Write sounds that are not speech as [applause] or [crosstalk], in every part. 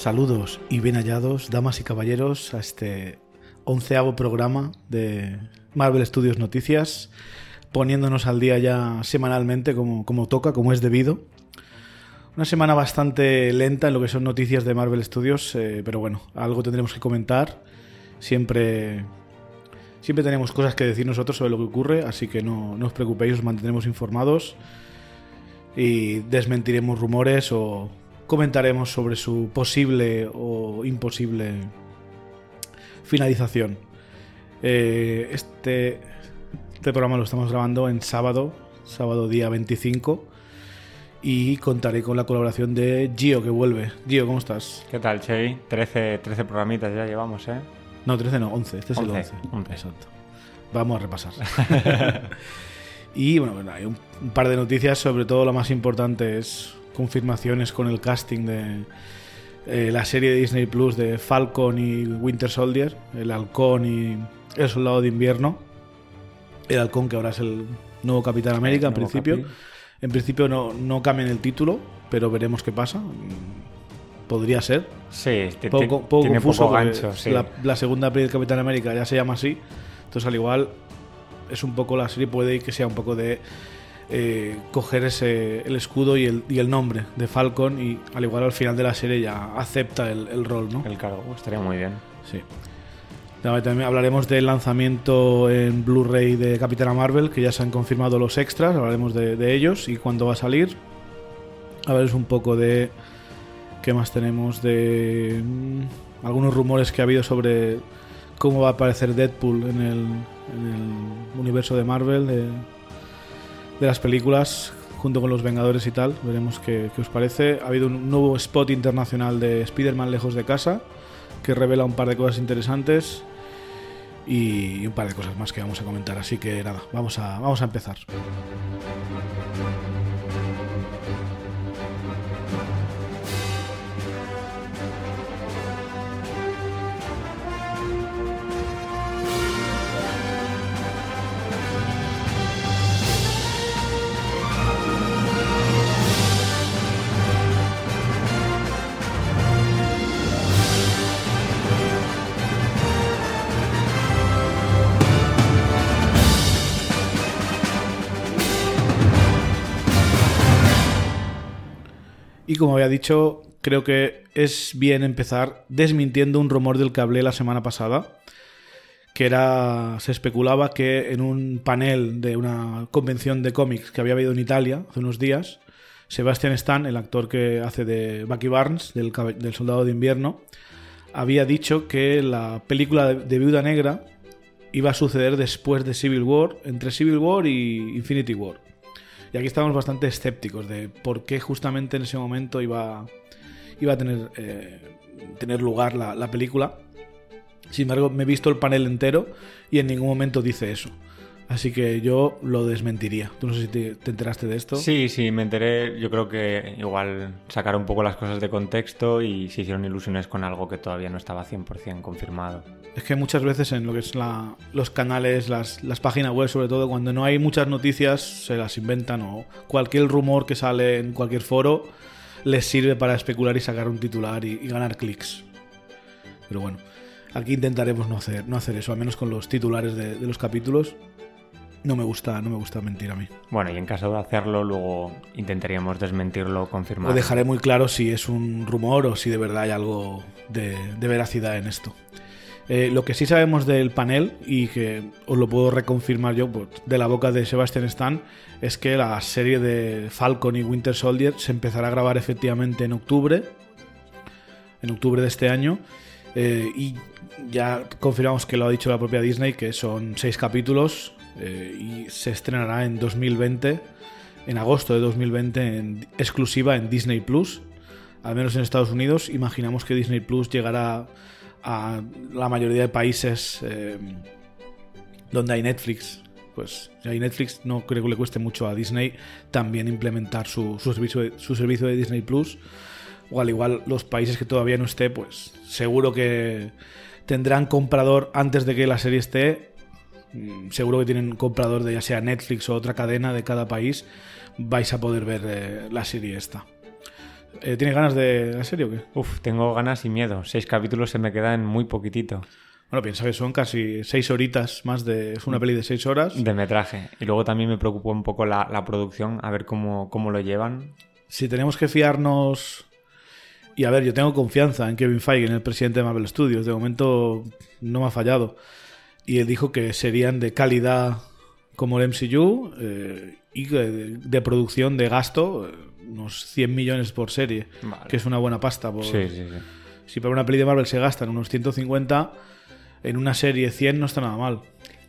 Saludos y bien hallados, damas y caballeros, a este onceavo programa de Marvel Studios Noticias, poniéndonos al día ya semanalmente como, como toca, como es debido. Una semana bastante lenta en lo que son noticias de Marvel Studios, eh, pero bueno, algo tendremos que comentar. Siempre, siempre tenemos cosas que decir nosotros sobre lo que ocurre, así que no, no os preocupéis, os mantendremos informados y desmentiremos rumores o comentaremos sobre su posible o imposible finalización. Eh, este, este programa lo estamos grabando en sábado, sábado día 25, y contaré con la colaboración de Gio, que vuelve. Gio, ¿cómo estás? ¿Qué tal, Chey? 13, 13 programitas ya llevamos, ¿eh? No, 13 no, 11. Este es el 11, 11. 11. Exacto. Vamos a repasar. [laughs] y bueno, bueno, hay un, un par de noticias, sobre todo lo más importante es confirmaciones con el casting de eh, la serie de Disney Plus de Falcon y Winter Soldier, el halcón y el soldado de invierno. El halcón que ahora es el nuevo Capitán América, en principio. Capi. En principio no, no cambian el título, pero veremos qué pasa. Podría ser. Sí, Poco, poco tiene confuso. poco gancho, sí. la, la segunda peli del Capitán América ya se llama así. Entonces, al igual, es un poco la serie, puede que sea un poco de eh, coger ese, el escudo y el, y el nombre de Falcon. Y al igual, al final de la serie ya acepta el, el rol, ¿no? El cargo, estaría muy bien. Sí. También hablaremos del lanzamiento en Blu-ray de Capitana Marvel, que ya se han confirmado los extras, hablaremos de, de ellos y cuándo va a salir. Hablaremos un poco de qué más tenemos de mm, algunos rumores que ha habido sobre cómo va a aparecer Deadpool en el, en el universo de Marvel, de, de las películas, junto con los Vengadores y tal. Veremos qué, qué os parece. Ha habido un nuevo spot internacional de Spider-Man lejos de casa que revela un par de cosas interesantes y un par de cosas más que vamos a comentar. Así que nada, vamos a, vamos a empezar. Y como había dicho, creo que es bien empezar desmintiendo un rumor del que hablé la semana pasada, que era, se especulaba que en un panel de una convención de cómics que había habido en Italia hace unos días, Sebastian Stan, el actor que hace de Bucky Barnes, del, Soldado de Invierno, había dicho que la película de, de Viuda Negra iba a suceder después de Civil War, entre Civil War y Infinity War. Y aquí estamos bastante escépticos de por qué justamente en ese momento iba, iba a tener, eh, tener lugar la película. Sin embargo, me he visto el panel entero y en ningún momento dice eso. Así que yo lo desmentiría. Tú no sé si te, te enteraste de esto. Sí, sí, me enteré. Yo creo que igual sacaron un poco las cosas de contexto y se hicieron ilusiones con algo que todavía no estaba 100% confirmado. Es que muchas veces en lo que es la- los canales, las, las páginas web, sobre todo, cuando no hay muchas noticias, se las inventan o cualquier rumor que sale en cualquier foro les sirve para especular y sacar un titular y, y ganar clics. Pero bueno, aquí intentaremos no hacer, no hacer eso, al menos con los titulares de, de los capítulos. No me gusta, no me gusta mentir a mí. Bueno, y en caso de hacerlo, luego intentaríamos desmentirlo, O confirmarlo. dejaré muy claro si es un rumor o si de verdad hay algo de, de veracidad en esto. Eh, lo que sí sabemos del panel, y que os lo puedo reconfirmar yo pues, de la boca de Sebastian Stan, es que la serie de Falcon y Winter Soldier se empezará a grabar efectivamente en octubre, en octubre de este año, eh, y ya confirmamos que lo ha dicho la propia Disney, que son seis capítulos eh, y se estrenará en 2020, en agosto de 2020, en exclusiva en Disney Plus, al menos en Estados Unidos. Imaginamos que Disney Plus llegará a la mayoría de países eh, donde hay Netflix. Pues si hay Netflix, no creo que le cueste mucho a Disney también implementar su, su servicio, de, su servicio de Disney Plus. O al igual los países que todavía no esté, pues seguro que tendrán comprador antes de que la serie esté. Mm, Seguro que tienen comprador de ya sea Netflix o otra cadena de cada país. Vais a poder ver eh, la serie esta. Eh, ¿Tienes ganas de la serie o qué? Uf, tengo ganas y miedo. Seis capítulos se me quedan muy poquitito. Bueno, piensa que son casi seis horitas más de... Es una peli de seis horas. De metraje. Y luego también me preocupó un poco la, la producción, a ver cómo, cómo lo llevan. Si tenemos que fiarnos... Y a ver, yo tengo confianza en Kevin Feige, en el presidente de Marvel Studios. De momento no me ha fallado. Y él dijo que serían de calidad como el MCU eh, y de, de producción de gasto eh, unos 100 millones por serie, Vale. que es una buena pasta. Por... Sí, sí, sí. Si para una peli de Marvel se gastan unos 150, en una serie 100 no está nada mal.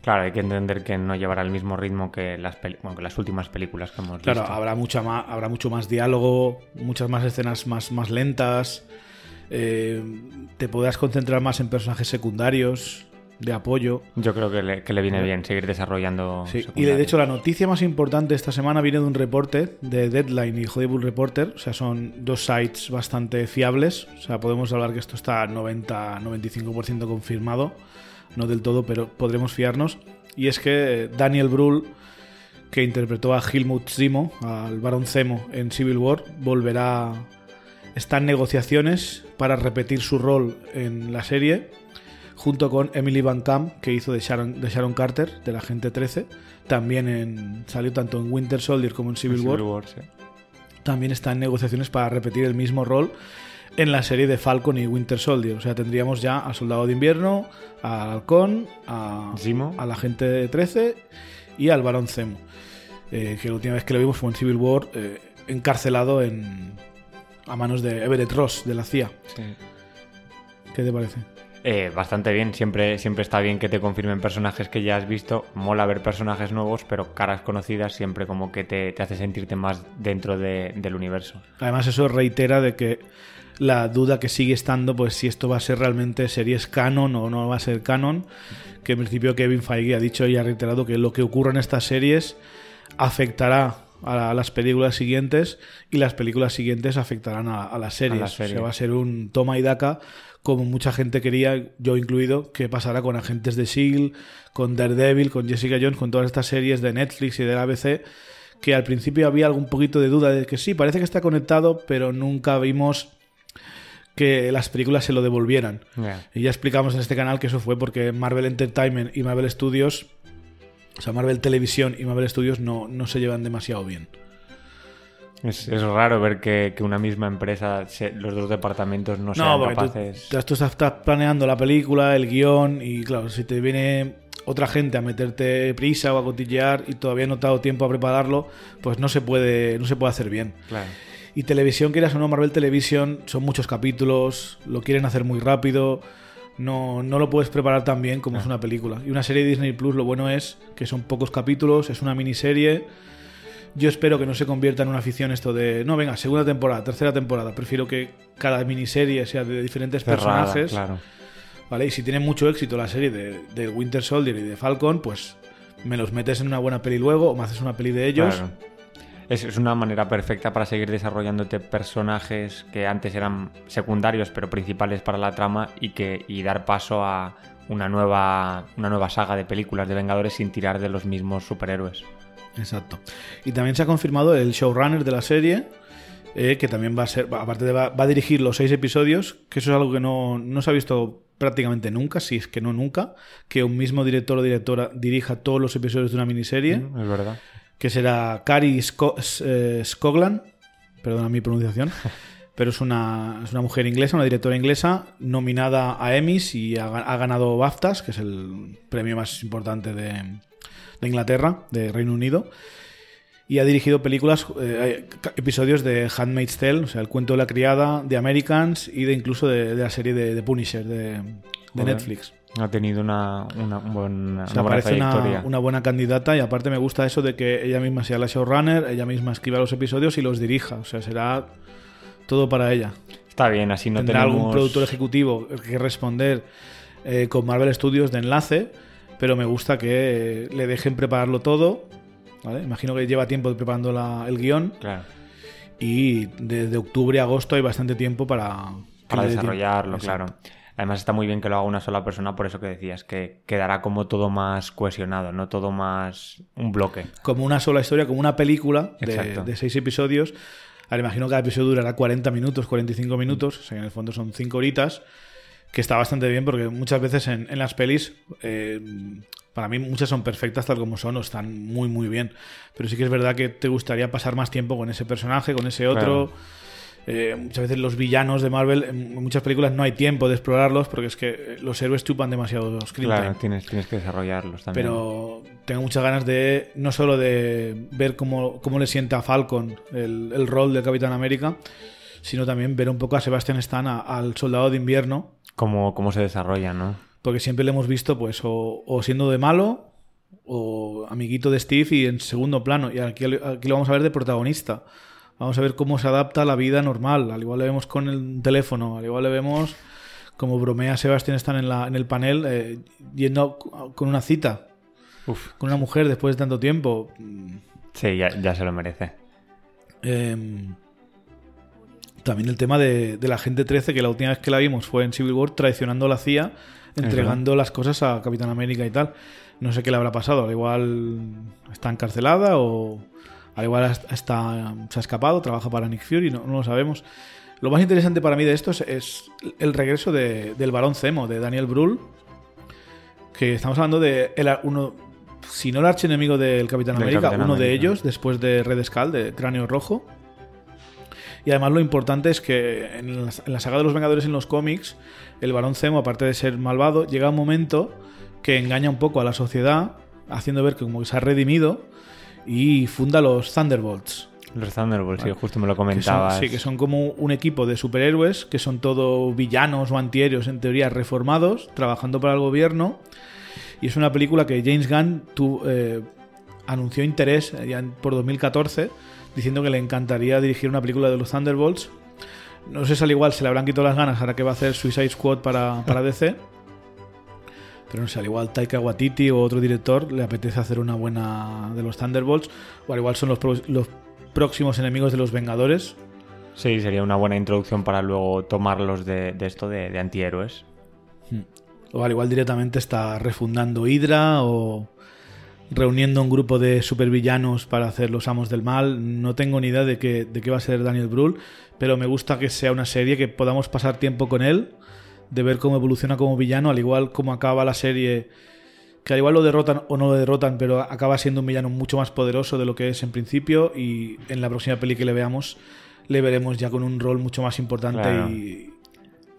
Claro, hay que entender que no llevará el mismo ritmo que las, bueno, que las últimas películas que hemos Claro, visto. habrá, mucha más, habrá mucho más diálogo, muchas más escenas más, más lentas, eh, te podrás concentrar más en personajes secundarios, de apoyo. Yo creo que le, que le viene bien seguir desarrollando. Sí, y de hecho la noticia más importante esta semana viene de un reporte de Deadline y Hollywood Reporter, o sea, son dos sites bastante fiables, o sea, podemos hablar que esto está 90-95% confirmado, no del todo, pero podremos fiarnos, y es que Daniel Brühl, que interpretó a Helmut Zemo, al Barón Zemo en Civil War, volverá, está en negociaciones para repetir su rol en la serie, junto con Emily Van Camp, que hizo de Sharon, de Sharon Carter, de la Agente 13. También en, salió tanto en Winter Soldier como en Civil, Civil War. War, sí. También está en negociaciones para repetir el mismo rol en la serie de Falcon y Winter Soldier. O sea, tendríamos ya al Soldado de Invierno, al Halcón, a, Zemo. al Agente 13 y al Barón Zemo. Eh, que la última vez que lo vimos fue en Civil War, eh, encarcelado en, a manos de Everett Ross, de la CIA. Sí. ¿Qué te parece? Eh, bastante bien, siempre, siempre está bien que te confirmen personajes que ya has visto. Mola ver personajes nuevos, pero caras conocidas siempre como que te, te hace sentirte más dentro de- del universo. Además, eso reitera de que la duda que sigue estando, pues si esto va a ser realmente series canon o no va a ser canon, que en principio Kevin Feige ha dicho y ha reiterado que lo que ocurra en estas series afectará a las películas siguientes y las películas siguientes afectarán a, a las series. A la serie. O sea, va a ser un toma y daca como mucha gente quería, yo incluido, que pasara con Agentes de S.H.I.E.L.D., con Daredevil, con Jessica Jones, con todas estas series de Netflix y de la ABC, que al principio había algún poquito de duda de que sí, parece que está conectado, pero nunca vimos que las películas se lo devolvieran. Y ya explicamos en este canal que eso fue porque Marvel Entertainment y Marvel Studios, o sea, Marvel Televisión y Marvel Studios no, no se llevan demasiado bien. Es, es raro ver que, que una misma empresa, se- los dos departamentos no sean porque tú, capaces. tú estás- estás planeando la película, el guion, y claro, si te viene otra gente a meterte prisa o a cotillear y todavía no te ha dado tiempo a prepararlo, pues no se puede, no se puede hacer bien. Claro. Y televisión, quieras o no, Marvel Televisión, son muchos capítulos, lo quieren hacer muy rápido, no, no lo puedes preparar tan bien como es una película. Y una serie de Disney Plus, lo bueno es que son pocos capítulos, es una miniserie. Yo espero que no se convierta en una afición esto de, no, venga, segunda temporada, tercera temporada. Prefiero que cada miniserie sea de diferentes Cerrada, personajes. claro. ¿vale? Y si tiene mucho éxito la serie de, de Winter Soldier y de Falcon, pues me los metes en una buena peli luego o me haces una peli de ellos. Claro. Es, es una manera perfecta para seguir desarrollándote personajes que antes eran secundarios pero principales para la trama y que y dar paso a una nueva una nueva saga de películas de Vengadores sin tirar de los mismos superhéroes. Exacto. Y también se ha confirmado el showrunner de la serie, eh, que también va a ser, aparte de va, va a dirigir los seis episodios, que eso es algo que no, no se ha visto prácticamente nunca, si es que no nunca, que un mismo director o directora dirija todos los episodios de una miniserie, Mm, Es verdad. que será Sco- S- eh, Scoglan, perdona mi pronunciación, [laughs] pero es una, es una mujer inglesa, una directora inglesa, nominada a Emmys y ha, ha ganado BAFTAs, que es el premio más importante de, de Inglaterra, de Reino Unido. Y ha dirigido películas, eh, episodios de Handmaid's Tale, o sea, el cuento de la criada, de Americans y de incluso de, de la serie de, de Punisher, de. Netflix. Ha tenido una, una, un buen- O una sea, buena parece una, trayectoria. una buena candidata y aparte me gusta eso de que ella misma sea la showrunner, ella misma escriba los episodios y los dirija. O sea, será todo para ella. Está bien, así no Tendrá tenemos... algún productor ejecutivo que responder eh, con Marvel Studios de enlace, pero me gusta que le dejen prepararlo todo. ¿vale? Imagino que lleva tiempo preparando la- el guion Claro, y desde octubre a agosto hay bastante tiempo para, desarrollarlo, claro. Además está muy bien que lo haga una sola persona, por eso que decías, que quedará como todo más cohesionado, no todo más un bloque. como una sola historia, como una película de, seis episodios. Ahora imagino que cada episodio durará 40 minutos, 45 minutos, o sea que en el fondo son 5 horitas, que está bastante bien porque muchas veces en, en las pelis, eh, para mí muchas son perfectas tal como son o están muy muy bien, pero sí que es verdad que te gustaría pasar más tiempo con ese personaje, con ese otro. Claro. Eh, muchas veces los villanos de Marvel, en muchas películas no hay tiempo de explorarlos porque es que los héroes chupan demasiado screen Claro, time. tienes, tienes que desarrollarlos también. Pero tengo muchas ganas de no solo de ver cómo, cómo le sienta a Falcon el, el rol de Capitán América, sino también ver un poco a Sebastian Stan, a- al soldado de invierno, Cómo, cómo se desarrolla, ¿no? porque siempre le hemos visto pues o, o siendo de malo o amiguito de Steve y en segundo plano. Y aquí, aquí lo vamos a ver de protagonista. Vamos a ver cómo se adapta a la vida normal. Al igual le vemos con el teléfono, al igual le vemos como bromea Sebastian Stan en, la, en el panel eh, yendo con una cita Uf, con una mujer después de tanto tiempo. sí, ya, ya se lo merece. Eh, también el tema de, de la gente 13, que la última vez que la vimos fue en Civil War traicionando a la CIA, entregando las cosas a Capitán América y tal. No sé qué le habrá pasado. Al igual está encarcelada o al igual está, se ha escapado, trabaja para Nick Fury, no, no lo sabemos. Lo más interesante para mí de esto es, es el regreso de- del varón Zemo, de Daniel Brühl, que estamos hablando de el- uno, si no el archienemigo del Capitán Del América, Capitán uno de ellos, después de Red Skull, de Cráneo Rojo. Y además lo importante es que en la, en la saga de los Vengadores en los cómics, el varón Zemo, aparte de ser malvado, llega un momento que engaña un poco a la sociedad, haciendo ver que como que se ha redimido y funda los Thunderbolts. Los Thunderbolts, sí, justo me lo Que son, comentabas. sí, que son como un equipo de superhéroes, que son todo villanos o antihéroes, en teoría reformados, trabajando para el gobierno. Y es una película que James Gunn tu- eh, anunció interés eh, por 2014, diciendo que le encantaría dirigir una película de los Thunderbolts. No sé si al igual se le habrán quitado las ganas ahora que va a hacer Suicide Squad para, para [laughs] DC. Pero no sé, al igual Taika Waititi o otro director le apetece hacer una buena de los Thunderbolts. O al igual son los, pro- los próximos enemigos de los Vengadores. Sí, sería una buena introducción para luego tomarlos de, de esto de, de antihéroes. O al igual directamente está refundando Hydra o reuniendo un grupo de supervillanos para hacer los amos del mal. No tengo ni idea de qué, de qué va a ser Daniel Brühl, pero me gusta que sea una serie que podamos pasar tiempo con él, de ver cómo evoluciona como villano, al igual como acaba la serie, que al igual lo derrotan o no lo derrotan, pero acaba siendo un villano mucho más poderoso de lo que es en principio y en la próxima peli que le veamos le veremos ya con un rol mucho más importante Claro. y,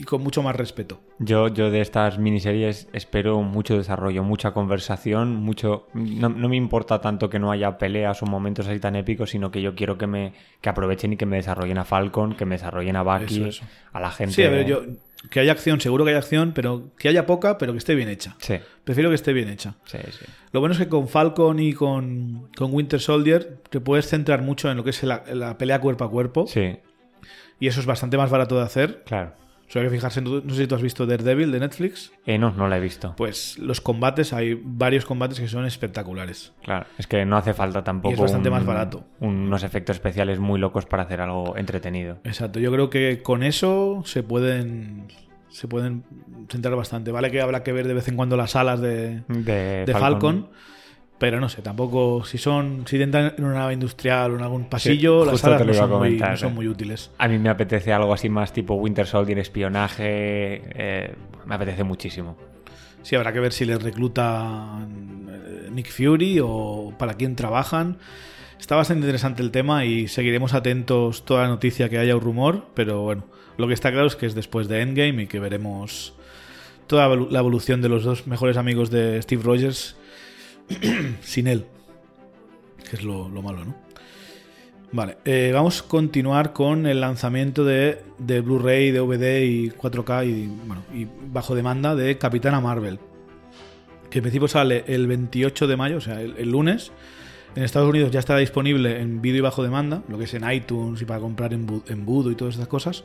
y con mucho más respeto. Yo, yo de estas miniseries espero mucho desarrollo, mucha conversación, mucho. No, no me importa tanto que no haya peleas o momentos así tan épicos, sino que yo quiero que me que aprovechen y que me desarrollen a Falcon, que me desarrollen a Bucky, Eso, eso. a la gente. Sí, a ver, yo, que haya acción, seguro que haya acción, pero que haya poca, pero que esté bien hecha. Sí, Prefiero que esté bien hecha. sí, sí. Lo bueno es que con Falcon y con, con Winter Soldier te puedes centrar mucho en lo que es la, la pelea cuerpo a cuerpo. Sí, Y eso es bastante más barato de hacer. claro. Solo hay que fijarse, no sé si tú has visto Daredevil de Netflix. Eh, no, no la he visto. Pues los combates, hay varios combates que son espectaculares. Claro, es que no hace falta tampoco. Y es bastante un- más barato. Unos efectos especiales muy locos para hacer algo entretenido. Exacto, yo creo que con eso se pueden se pueden centrar bastante. Vale que habrá que ver de vez en cuando las alas de, De, de Falcon. Pero no sé, tampoco. Si son. Si entran en una nave industrial o en algún pasillo, Sí, las justo alas te lo no son, muy, comentar, no son eh. muy útiles. A mí me apetece algo así más tipo Winter Soldier, espionaje. eh, me apetece muchísimo. Sí, habrá que ver si les reclutan eh, Nick Fury o para quién trabajan. Está bastante interesante el tema y seguiremos atentos toda la noticia que haya un rumor, pero bueno, lo que está claro es que es después de Endgame y que veremos toda la evolución de los dos mejores amigos de Steve Rogers [clears throat] sin él, que es lo, lo malo, ¿no? Vale, eh, vamos a continuar con el lanzamiento de, de Blu-ray, DVD y 4K y, bajo demanda de Capitana Marvel. Que en principio sale el 28 de mayo, o sea, el, lunes. En Estados Unidos ya estará disponible en vídeo y bajo demanda, lo que es en iTunes y para comprar en, en Budo y todas esas cosas.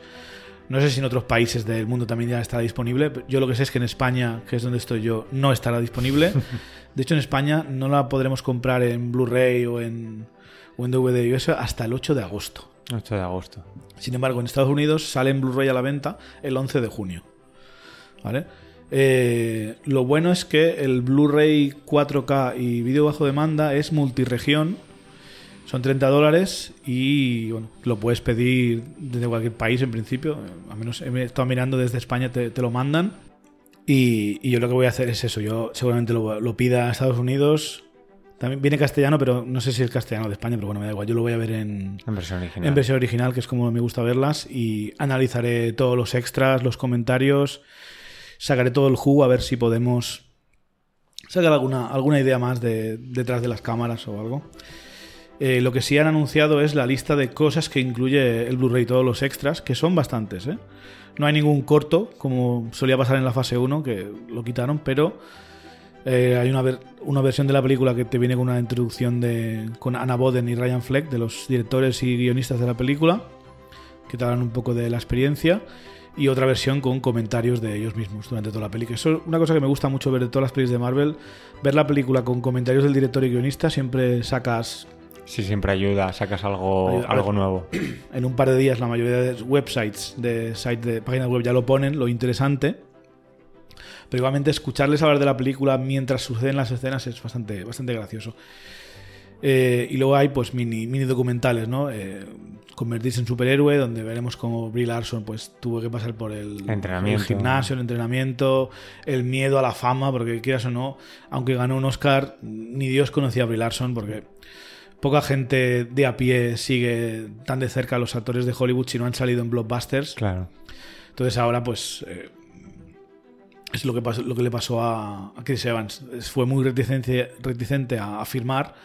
No sé si en otros países del mundo también ya estará disponible. Yo lo que sé es que en España, que es donde estoy yo, no estará disponible. [laughs] De hecho, en España no la podremos comprar en Blu-ray o en, o en DVD y eso hasta el 8 de agosto. 8 de agosto. Sin embargo, en Estados Unidos sale en Blu-ray a la venta el 11 de junio. ¿Vale? Eh, lo bueno es que el Blu-ray 4K y vídeo bajo demanda es multiregión. Son 30 dólares y bueno, lo puedes pedir desde cualquier país en principio. A menos he estado mirando desde España, te, te lo mandan. Y, y yo lo que voy a hacer es eso. Yo seguramente lo, lo pida a Estados Unidos. También viene castellano, pero no sé si es castellano de España, pero bueno, me da igual. Yo lo voy a ver en, En versión original. en versión original, que es como me gusta verlas, y analizaré todos los extras, los comentarios, sacaré todo el jugo a ver si podemos sacar alguna, alguna idea más de, detrás de las cámaras o algo. Eh, lo que sí han anunciado es la lista de cosas que incluye el Blu-ray, todos los extras, que son bastantes. ¿eh? No hay ningún corto, como solía pasar en la fase 1, que lo quitaron, pero eh, hay una, una versión de la película que te viene con una introducción de, con Anna Boden y Ryan Fleck, de los directores y guionistas de la película, que te hablan un poco de la experiencia, y otra versión con comentarios de ellos mismos durante toda la película. Es una cosa que me gusta mucho ver de todas las películas de Marvel, ver la película con comentarios del director y guionista, siempre sacas Sí, siempre ayuda, sacas algo, Ayuda. algo nuevo. [clears throat] en un par de días la mayoría de websites, de sites de páginas web ya lo ponen, lo interesante. Pero igualmente escucharles hablar de la película mientras suceden las escenas es bastante, bastante gracioso. Eh, y luego hay pues mini, mini documentales, ¿no? Eh, convertirse en superhéroe, donde veremos cómo Brie Larson pues tuvo que pasar por el, Entrenamiento. el gimnasio, el entrenamiento, el miedo a la fama, porque quieras o no, aunque ganó un Oscar, ni Dios conocía a Brie Larson, porque poca gente de a pie sigue tan de cerca a los actores de Hollywood si no han salido en blockbusters. Claro. Entonces ahora pues eh, es lo que, pasó, lo que le pasó a, a Chris Evans. Fue muy reticente, reticente a afirmar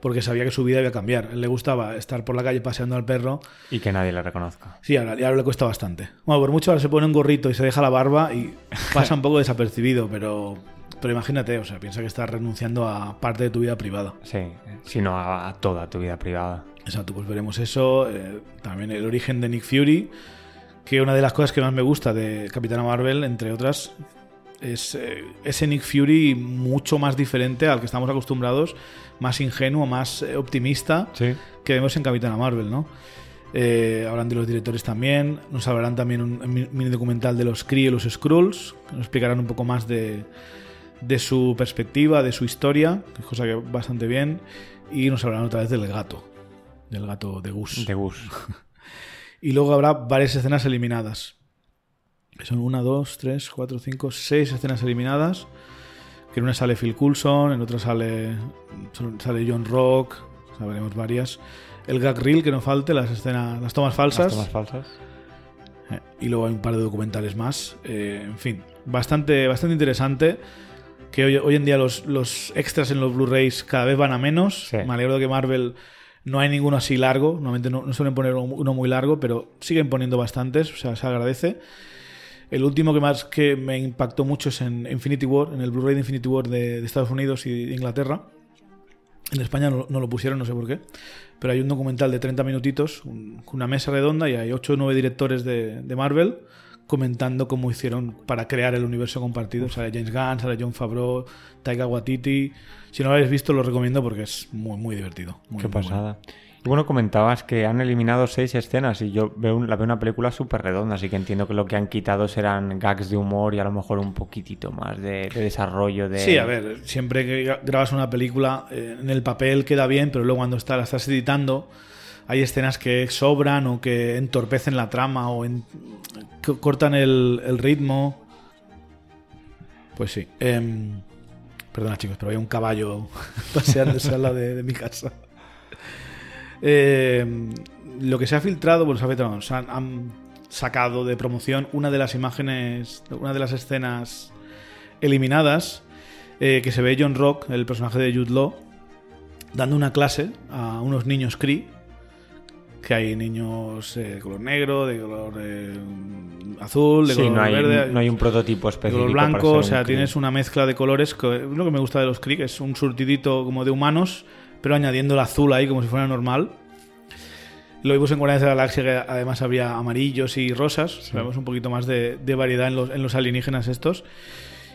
porque sabía que su vida iba a cambiar. A él le gustaba estar por la calle paseando al perro. Y que nadie le reconozca. Sí, ahora, ahora le cuesta bastante. Bueno, por mucho ahora se pone un gorrito y se deja la barba y pasa un poco [laughs] desapercibido, pero, pero imagínate, o sea, piensa que estás renunciando a parte de tu vida privada. Sí, sino a, a toda tu vida privada. Exacto, pues veremos eso. eh, también el origen de Nick Fury, que una de las cosas que más me gusta de Capitana Marvel, entre otras, es eh, ese Nick Fury mucho más diferente al que estamos acostumbrados, más ingenuo, más eh, optimista Sí. que vemos en Capitana Marvel, ¿no? Eh, hablan de los directores también, nos hablarán también un, un mini documental de los Kree y los Skrulls, que nos explicarán un poco más de, de su perspectiva, de su historia, que es cosa que bastante bien, y nos hablarán otra vez del gato, del gato de Gus. De Gus. [laughs] Y luego habrá varias escenas eliminadas. Son una, dos, tres, cuatro, cinco, seis escenas eliminadas. Que en una sale Phil Coulson, en otra sale, sale John Rock, o sea, veremos varias. El gag reel, que no falte, las escenas, las tomas falsas. Las tomas falsas. Eh, Y luego hay un par de documentales más. Eh, en fin, bastante, bastante interesante. Que hoy, hoy en día los, los extras en los Blu-rays cada vez van a menos. Sí. Me alegro de que Marvel no hay ninguno así largo. Normalmente no, no suelen poner uno muy largo, pero siguen poniendo bastantes. O sea, se agradece. El último que más que me impactó mucho es en Infinity War, en el Blu-ray de Infinity War de, de Estados Unidos y de Inglaterra. En España no, no lo pusieron, no sé por qué. Pero hay un documental de 30 minutitos, un- con una mesa redonda y hay 8 o 9 directores de, de Marvel comentando cómo hicieron para crear el universo compartido. Sale James Gunn, sale John Favreau, Taika Waititi. Si no lo habéis visto, lo recomiendo porque es muy, muy divertido. Muy, Qué muy bueno. pasada. Y bueno, comentabas que han eliminado seis escenas y yo veo la veo una película súper redonda, así que entiendo que lo que han quitado serán gags de humor y a lo mejor un poquitito más de, de desarrollo de... Sí, a ver, siempre que gra- grabas una película, eh, en el papel queda bien, pero luego cuando está, la estás editando, hay escenas que sobran o que entorpecen la trama o cortan el, ritmo. Pues sí. Em, perdona, chicos, pero hay un caballo [laughs] paseándose al lado de, de mi casa. Em, lo que se ha filtrado, bueno, se ha filtrado, han sacado de promoción una de las imágenes, una de las escenas eliminadas, eh, que se ve John Rock, el personaje de Jude Law, dando una clase a unos niños Cree, que hay niños eh, de color negro, de color eh, azul, de Sí, color no hay, verde, no hay un prototipo de específico. color para blanco, o sea, tienes una mezcla de colores, que es lo que me gusta de los Kree, que es un surtidito como de humanos, pero añadiendo el azul ahí como si fuera normal. Lo vimos en Guardianes de la Galaxia, que además había amarillos y rosas. Vemos un poquito más de, de variedad en los, en los alienígenas estos.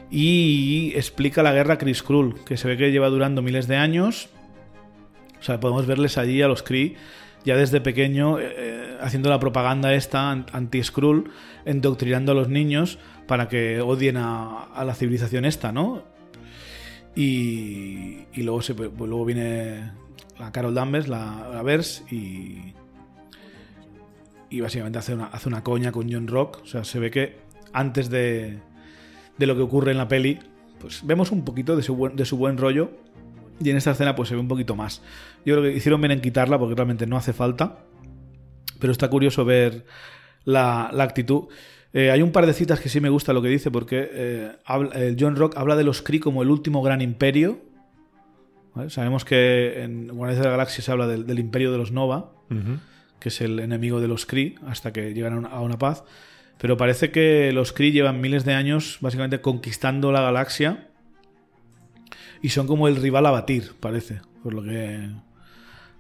Y explica la guerra Kree Skrull, que se ve que lleva durando miles de años. O sea, podemos verles allí a los Kree ya desde pequeño eh, eh, haciendo la propaganda esta an- anti-Skrull, endoctrinando a los niños para que odien a, la civilización esta, ¿no? Y, y luego, se, pues luego viene la Carol Danvers, la, la Vers, y, y básicamente hace una, hace una coña con John Rock. O sea, se ve que antes de, de lo que ocurre en la peli, pues vemos un poquito de su buen rollo. Y en esta escena pues se ve un poquito más. Yo creo que hicieron bien en quitarla porque realmente no hace falta. Pero está curioso ver la, la actitud. Eh, hay un par de citas que sí me gusta lo que dice porque eh, habla- John Rock habla de los Kree como el último gran imperio. ¿vale? Sabemos que en Guardianes de la Galaxia se habla del, del imperio de los Nova que es el enemigo de los Kree, hasta que llegan a una, a una paz. Pero parece que los Kree llevan miles de años básicamente conquistando la galaxia y son como el rival a batir, parece, por lo que,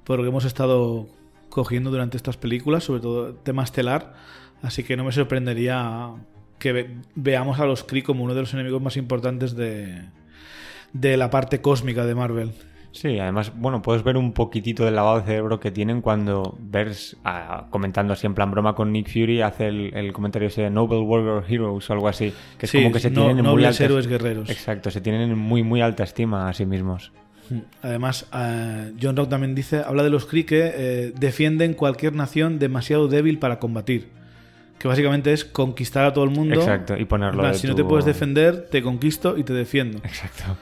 por lo que hemos estado cogiendo durante estas películas, sobre todo tema estelar. Así que no me sorprendería que ve- veamos a los Kree como uno de los enemigos más importantes de, de la parte cósmica de Marvel. Sí, además, bueno, puedes ver un poquitito del lavado de cerebro que tienen cuando ves, ah, comentando así en plan broma con Nick Fury, hace el, el comentario ese de Noble Warrior Heroes o algo así, que es Sí, como que se no- tienen en muy alta héroes guerreros. Exacto, se tienen en muy, muy alta estima a sí mismos. Además, eh, John Rock también dice, habla de los Kree que eh, defienden cualquier nación demasiado débil para combatir. Que básicamente es conquistar a todo el mundo. Exacto, y ponerlo plan, de si no te puedes defender, te conquisto y te defiendo. Exacto.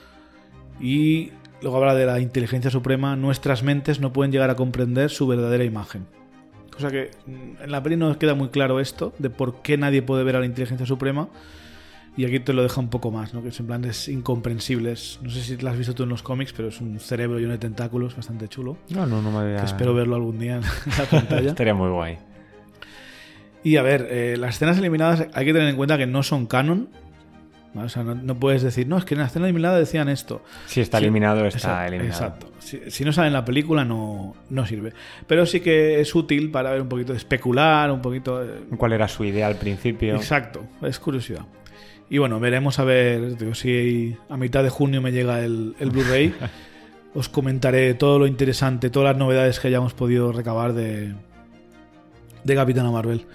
Y luego habla de la inteligencia suprema. Nuestras mentes no pueden llegar a comprender su verdadera imagen. Cosa que mm, en la peli no queda muy claro esto, de por qué nadie puede ver a la inteligencia suprema. Y aquí te lo deja un poco más, ¿no? Que en plan es incomprensible. Es- no sé si lo has visto tú en los cómics, pero es un cerebro lleno de tentáculos bastante chulo. No, no, no me había... Que espero verlo algún día en la [laughs] pantalla. Estaría muy guay. Y a ver, eh, las escenas eliminadas hay que tener en cuenta que no son canon. O sea, no, no puedes decir, no, es que en la escena eliminada decían esto. Si está Sí, eliminado, está Exacto, eliminado. Exacto. Si, si no sale en la película, no, no sirve. Pero sí que es útil para ver un poquito especular, un poquito. eh, ¿Cuál era su idea al principio? Exacto, es curiosidad. Y bueno, veremos a ver digo, si a mitad de junio me llega el, el Blu-ray. [laughs] Os comentaré todo lo interesante, todas las novedades que hayamos podido recabar de, de Capitana Marvel.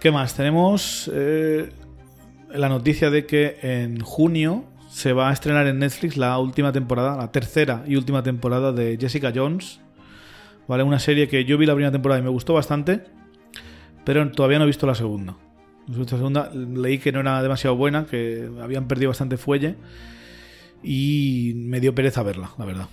¿Qué más? Tenemos eh, la noticia de que en junio se va a estrenar en Netflix la última temporada, la tercera y última temporada de Jessica Jones. ¿Vale? Una serie que yo vi la primera temporada y me gustó bastante, pero todavía no he visto la segunda. La segunda leí que no era demasiado buena, que habían perdido bastante fuelle y me dio pereza verla, la verdad.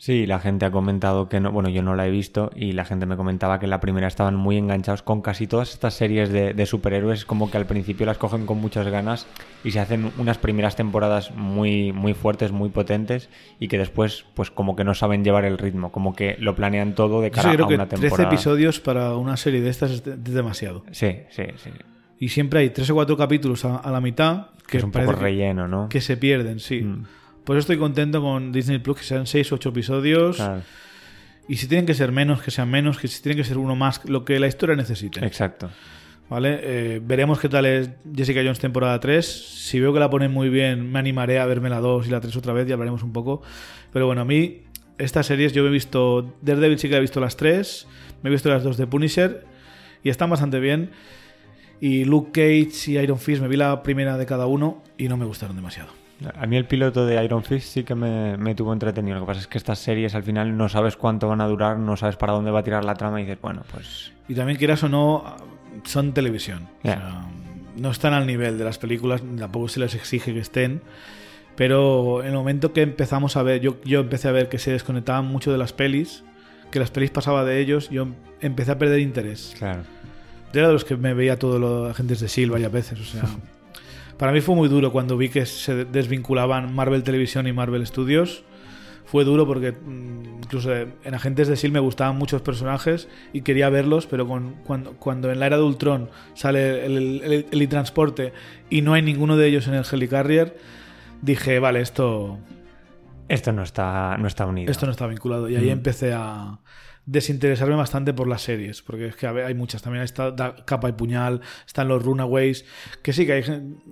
Sí, la gente ha comentado que no, bueno, yo no la he visto y la gente me comentaba que en la primera estaban muy enganchados con casi todas estas series de, de superhéroes, como que al principio las cogen con muchas ganas y se hacen unas primeras temporadas muy, muy fuertes, muy potentes y que después pues como que no saben llevar el ritmo, como que lo planean todo de cara sí creo a que una 13 temporada. episodios para una serie de estas es, de- es demasiado. Sí, sí, sí. Y siempre hay 3 o 4 capítulos a, a la mitad que, es un poco relleno, ¿no? que se pierden, sí. Mm. Por eso estoy contento con Disney Plus, que sean 6 o 8 episodios. Claro, Y si tienen que ser menos, que sean menos. Que si tienen que ser uno más, lo que la historia necesite. exacto. ¿Vale? Eh, veremos qué tal es Jessica Jones temporada 3. Si veo que la ponen muy bien, me animaré a verme la 2 y la 3 otra vez y hablaremos un poco. Pero bueno, a mí, estas series yo he visto. Daredevil sí que he visto las 3. Me he visto las dos de Punisher. Y están bastante bien. Y Luke Cage y Iron Fist me vi la primera de cada uno y no me gustaron demasiado. A mí el piloto de Iron Fist sí que me, me tuvo entretenido. Lo que pasa es que estas series al final no sabes cuánto van a durar, no sabes para dónde va a tirar la trama y dices, bueno, pues Y también, quieras o no, son televisión. O Ya. sea, no están al nivel de las películas, tampoco se les exige que estén. Pero en el momento que empezamos a ver, yo, yo empecé a ver que se desconectaban mucho de las pelis, que las pelis pasaba de ellos, yo empecé a perder interés. claro. Yo era de los que me veía todos los agentes de S.H.I.E.L.D. varias veces, o sea... [laughs] para mí fue muy duro cuando vi que se desvinculaban Marvel Televisión y Marvel Studios. Fue duro porque mm, incluso en Agentes de S.H.I.E.L.D. me gustaban muchos personajes y quería verlos, pero con- cuando, cuando en la era de Ultron sale el, el, el- el transporte y no hay ninguno de ellos en el Helicarrier, dije, vale, esto, Esto no está, no está unido. esto no está vinculado. Y ahí empecé a desinteresarme bastante por las series, porque es que hay muchas. También está Da- Capa y Puñal, están los Runaways, que sí, que hay,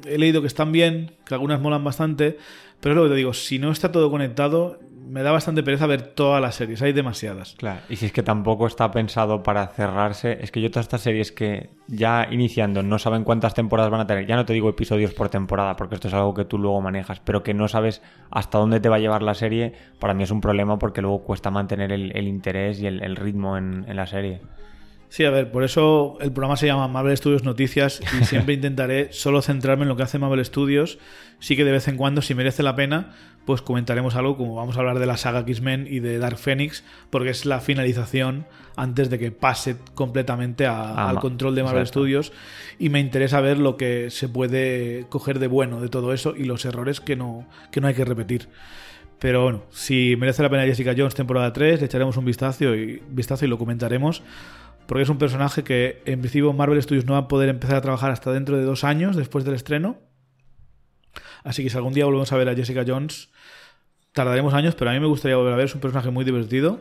he leído que están bien, que algunas molan bastante, pero es lo que te digo, si no está todo conectado, me da bastante pereza ver todas las series, hay demasiadas. Claro, y si es que tampoco está pensado para cerrarse, es que yo todas estas series que ya iniciando no saben cuántas temporadas van a tener, ya no te digo episodios por temporada, porque esto es algo que tú luego manejas, pero que no sabes hasta dónde te va a llevar la serie, para mí es un problema porque luego cuesta mantener el, interés y el, ritmo en, en la serie. Sí, a ver, por eso el programa se llama Marvel Studios Noticias y [laughs] siempre intentaré solo centrarme en lo que hace Marvel Studios. Sí que de vez en cuando, si merece la pena, pues comentaremos algo como vamos a hablar de la saga X-Men y de Dark Phoenix, porque es la finalización antes de que pase completamente al control de Marvel Studios y me interesa ver lo que se puede coger de bueno de todo eso y los errores que no, que no hay que repetir. Pero bueno, si merece la pena Jessica Jones temporada 3, le echaremos un vistazo y, vistazo y lo comentaremos porque es un personaje que en principio Marvel Studios no va a poder empezar a trabajar hasta dentro de dos años después del estreno. Así que si algún día volvemos a ver a Jessica Jones, tardaremos años, pero a mí me gustaría volver a ver. Es un personaje muy divertido,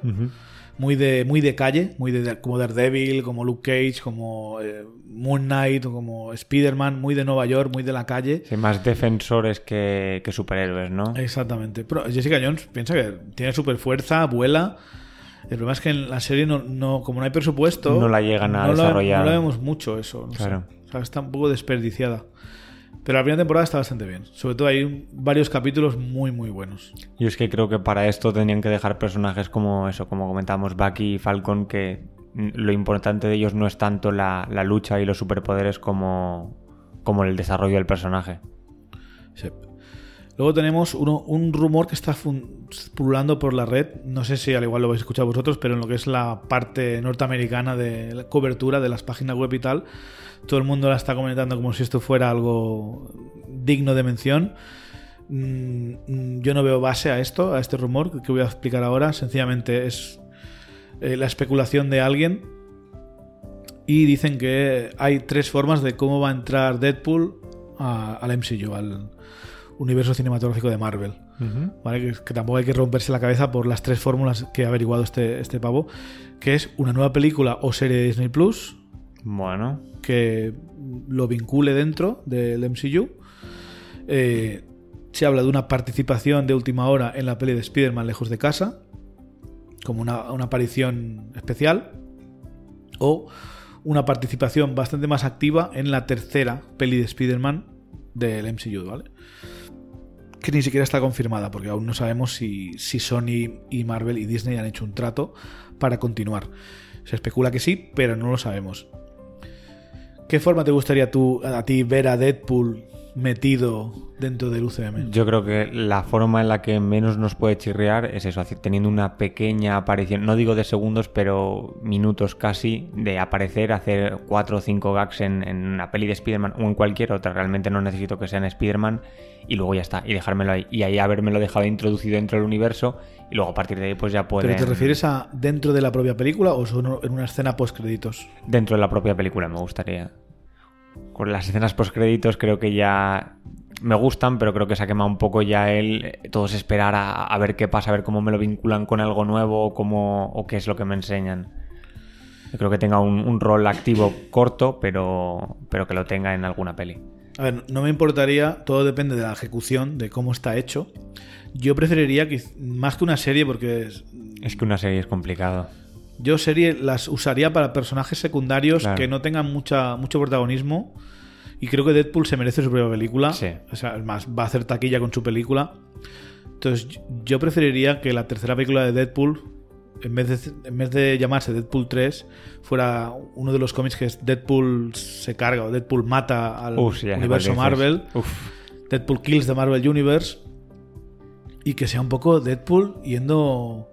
muy, de, muy de calle, muy de, como Daredevil, como Luke Cage, como eh, Moon Knight, como Spider-Man, muy de Nueva York, muy de la calle. Sí, más defensores que, que superhéroes, ¿no? Exactamente. Pero Jessica Jones piensa que tiene super fuerza, vuela el problema es que en la serie, no, como no hay presupuesto, no la llegan a desarrollar. no la vemos mucho eso. claro. está un poco desperdiciada. Pero la primera temporada está bastante bien. Sobre todo hay varios capítulos muy, muy buenos. Yo es que creo que para esto tenían que dejar personajes como eso, como comentábamos, Bucky y Falcon, que lo importante de ellos no es tanto la, lucha y los superpoderes como, como el desarrollo del personaje. Sí. Luego tenemos un rumor que está pululando por la red. No sé si al igual lo habéis escuchado vosotros, pero en lo que es la parte norteamericana de la cobertura de las páginas web y tal, todo el mundo la está comentando como si esto fuera algo digno de mención. Mm, yo no veo base a esto, a este rumor que voy a explicar ahora. Sencillamente es eh, la especulación de alguien. Y dicen que hay tres formas de cómo va a entrar Deadpool al MCU, al, universo cinematográfico de Marvel. Que, tampoco hay que romperse la cabeza por las tres fórmulas que ha averiguado este, este pavo, que es una nueva película o serie de Disney Plus. Bueno. Que lo vincule dentro del MCU. Eh, se habla de una participación de última hora en la peli de Spider-Man Lejos de Casa, como una, una aparición especial. O una participación bastante más activa en la tercera peli de Spider-Man del MCU, ¿vale? Que ni siquiera está confirmada, porque aún no sabemos si, si Sony y Marvel y Disney han hecho un trato para continuar. Se especula que sí, pero no lo sabemos. ¿Qué forma te gustaría tú, a ti ver a Deadpool metido dentro del UCM? Yo creo que la forma en la que menos nos puede chirrear es eso, teniendo una pequeña aparición, no digo de segundos, pero minutos casi, de aparecer, hacer cuatro o cinco gags en, en una peli de Spider-Man o en cualquier otra. Realmente no necesito que sea en Spider-Man y luego ya está, y dejármelo ahí. Y ahí habérmelo dejado introducido dentro del universo y luego a partir de ahí pues ya puede... ¿Pero te refieres a dentro de la propia película o solo en una escena post créditos? Dentro de la propia película me gustaría. Con las escenas post créditos creo que ya me gustan, pero creo que se ha quemado un poco ya él. Todos esperar a, ver qué pasa, a ver cómo me lo vinculan con algo nuevo o, cómo, o qué es lo que me enseñan. Yo creo que tenga un, un rol activo corto, pero, pero que lo tenga en alguna peli. A ver, no me importaría, todo depende de la ejecución, de cómo está hecho. Yo preferiría que más que una serie, porque es, es que una serie es complicado. Yo serie las usaría para personajes secundarios que no tengan mucha, mucho protagonismo. Y creo que Deadpool se merece su propia película. Sí. O sea, más, va a hacer taquilla con su película. Entonces, yo preferiría que la tercera película de Deadpool en vez, de, en vez de llamarse Deadpool 3, fuera uno de los cómics que es Deadpool se carga o Deadpool mata al universo Marvel. Deadpool kills the Marvel Universe. Y que sea un poco Deadpool yendo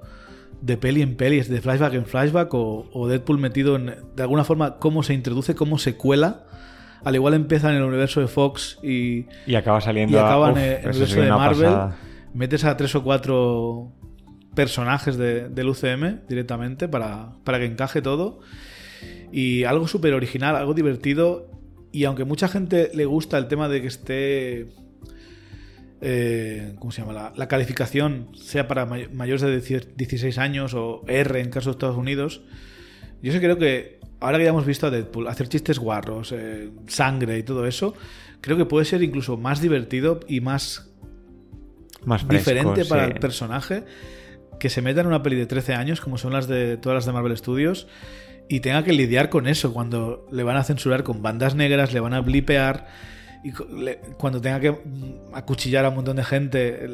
de peli en peli, de flashback en flashback, o, Deadpool metido en, de alguna forma, cómo se introduce, cómo se cuela. Al igual empieza en el universo de Fox y, y acaba saliendo y acaba en el universo de Marvel. Metes a tres o cuatro personajes del UCM directamente para, para que encaje todo. Y algo súper original, algo divertido. Y aunque mucha gente le gusta el tema de que esté. Eh, ¿Cómo se llama? La, calificación sea para mayores de 16 años o R en caso de Estados Unidos. Yo sí creo que ahora que ya hemos visto a Deadpool hacer chistes guarros, eh, sangre y todo eso, creo que puede ser incluso más divertido y más, más diferente para el personaje que se meta en una peli de 13 años, como son las de todas las de Marvel Studios, y tenga que lidiar con eso cuando le van a censurar con bandas negras, le van a blipear, y cuando tenga que acuchillar a un montón de gente,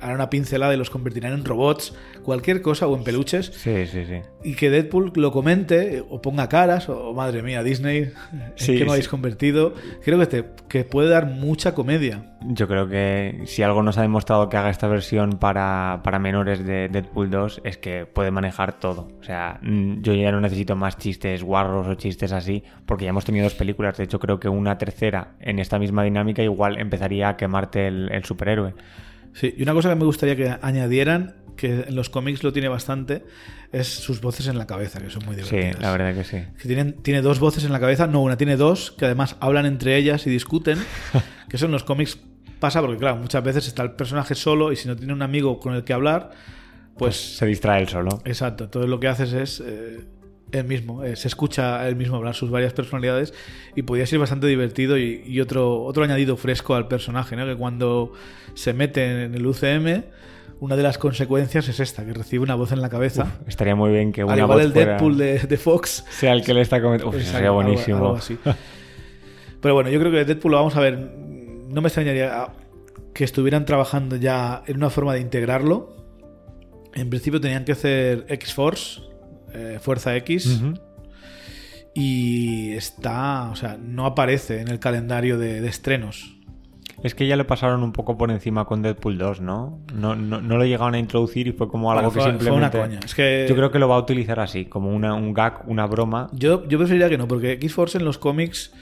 hará una pincelada y los convertirán en robots, cualquier cosa o en peluches. Sí, sí, sí. Y que Deadpool lo comente o ponga caras o madre mía, Disney, [laughs] ¿en qué me habéis convertido? Creo que, te, que puede dar mucha comedia. Yo creo que si algo nos ha demostrado que haga esta versión para, para menores de Deadpool 2 es que puede manejar todo. O sea, mm, yo ya no necesito más chistes guarros o chistes así, porque ya hemos tenido dos películas. De hecho, creo que una tercera en esta misma dinámica igual empezaría a quemarte el superhéroe. Sí, y una cosa que me gustaría que añadieran, que en los cómics lo tiene bastante, es sus voces en la cabeza, que son muy divertidas. Sí, la verdad que sí. Que tienen, tiene dos voces en la cabeza, no una, tiene dos, que además hablan entre ellas y discuten, [laughs] que eso en los cómics pasa porque, claro, muchas veces está el personaje solo y si no tiene un amigo con el que hablar, pues... pues se distrae él solo. Exacto, entonces lo que haces es... Eh, él mismo, eh, se escucha él mismo hablar sus varias personalidades y podría ser bastante divertido y, otro, otro añadido fresco al personaje, ¿no? que cuando se mete en el UCM, una de las consecuencias es esta, que recibe una voz en la cabeza. estaría muy bien que una Al igual el Deadpool de, Fox sea el que le está comentando. sería buenísimo. Pero bueno, yo creo que Deadpool lo vamos a ver. No me extrañaría que estuvieran trabajando ya en una forma de integrarlo. En principio tenían que hacer X-Force, eh, Fuerza X. Y está, o sea, no aparece en el calendario de, estrenos. Es que ya le pasaron un poco por encima con Deadpool 2, ¿no? No, no, lo llegaron a introducir y fue como algo que simplemente. Fue una coña. Es que... Yo creo que lo va a utilizar así, como una, un gag, una broma. Yo, yo preferiría que no, porque X-Force en los cómics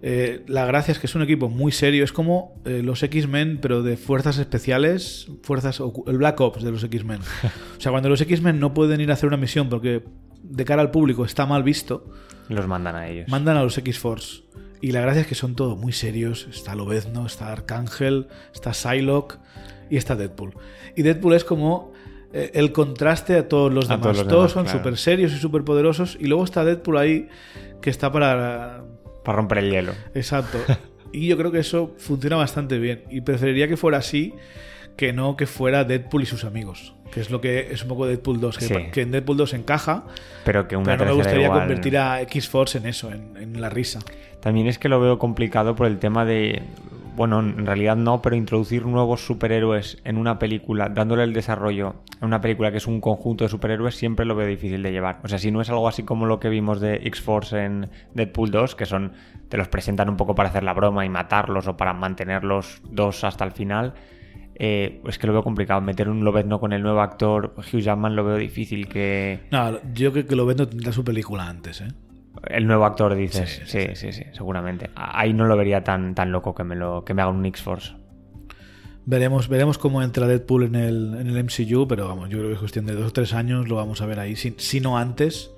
eh, la gracia es que es un equipo muy serio. Es como eh, los X-Men, pero de fuerzas especiales, fuerzas el Black Ops de los X-Men. [laughs] o sea, cuando los X-Men no pueden ir a hacer una misión porque de cara al público está mal visto, los mandan a ellos. Mandan a los X-Force. Y la gracia es que son todos muy serios. Está Lobezno, está Arcángel, está Psylocke y está Deadpool. Y Deadpool es como eh, el contraste a todos los demás. Todos, son súper serios y súper poderosos. Y luego está Deadpool ahí que está para para romper el hielo. Exacto. [laughs] Y yo creo que eso funciona bastante bien. Y preferiría que fuera así que no que fuera Deadpool y sus amigos. Que es lo que es un poco Deadpool 2. Que, en Deadpool 2 encaja. Pero que una pero no me gustaría convertir a X-Force en eso, en, en la risa. También es que lo veo complicado por el tema de bueno, en realidad no, pero introducir nuevos superhéroes en una película, dándole el desarrollo en una película que es un conjunto de superhéroes, siempre lo veo difícil de llevar. O sea, si no es algo así como lo que vimos de X-Force en Deadpool 2, que son, te los presentan un poco para hacer la broma y matarlos o para mantenerlos dos hasta el final. Eh, es que lo veo complicado. Meter un Lobezno con el nuevo actor Hugh Jackman lo veo difícil que... No, yo creo que Lobezno tendrá su película antes, ¿eh? El nuevo actor, dices. Sí sí, sí, seguramente. Ahí no lo vería tan, tan loco que me, lo, que me haga un X-Force. Veremos, veremos cómo entra Deadpool en el, en el MCU, pero vamos, yo creo que es cuestión de dos o tres años, lo vamos a ver ahí, si, no antes.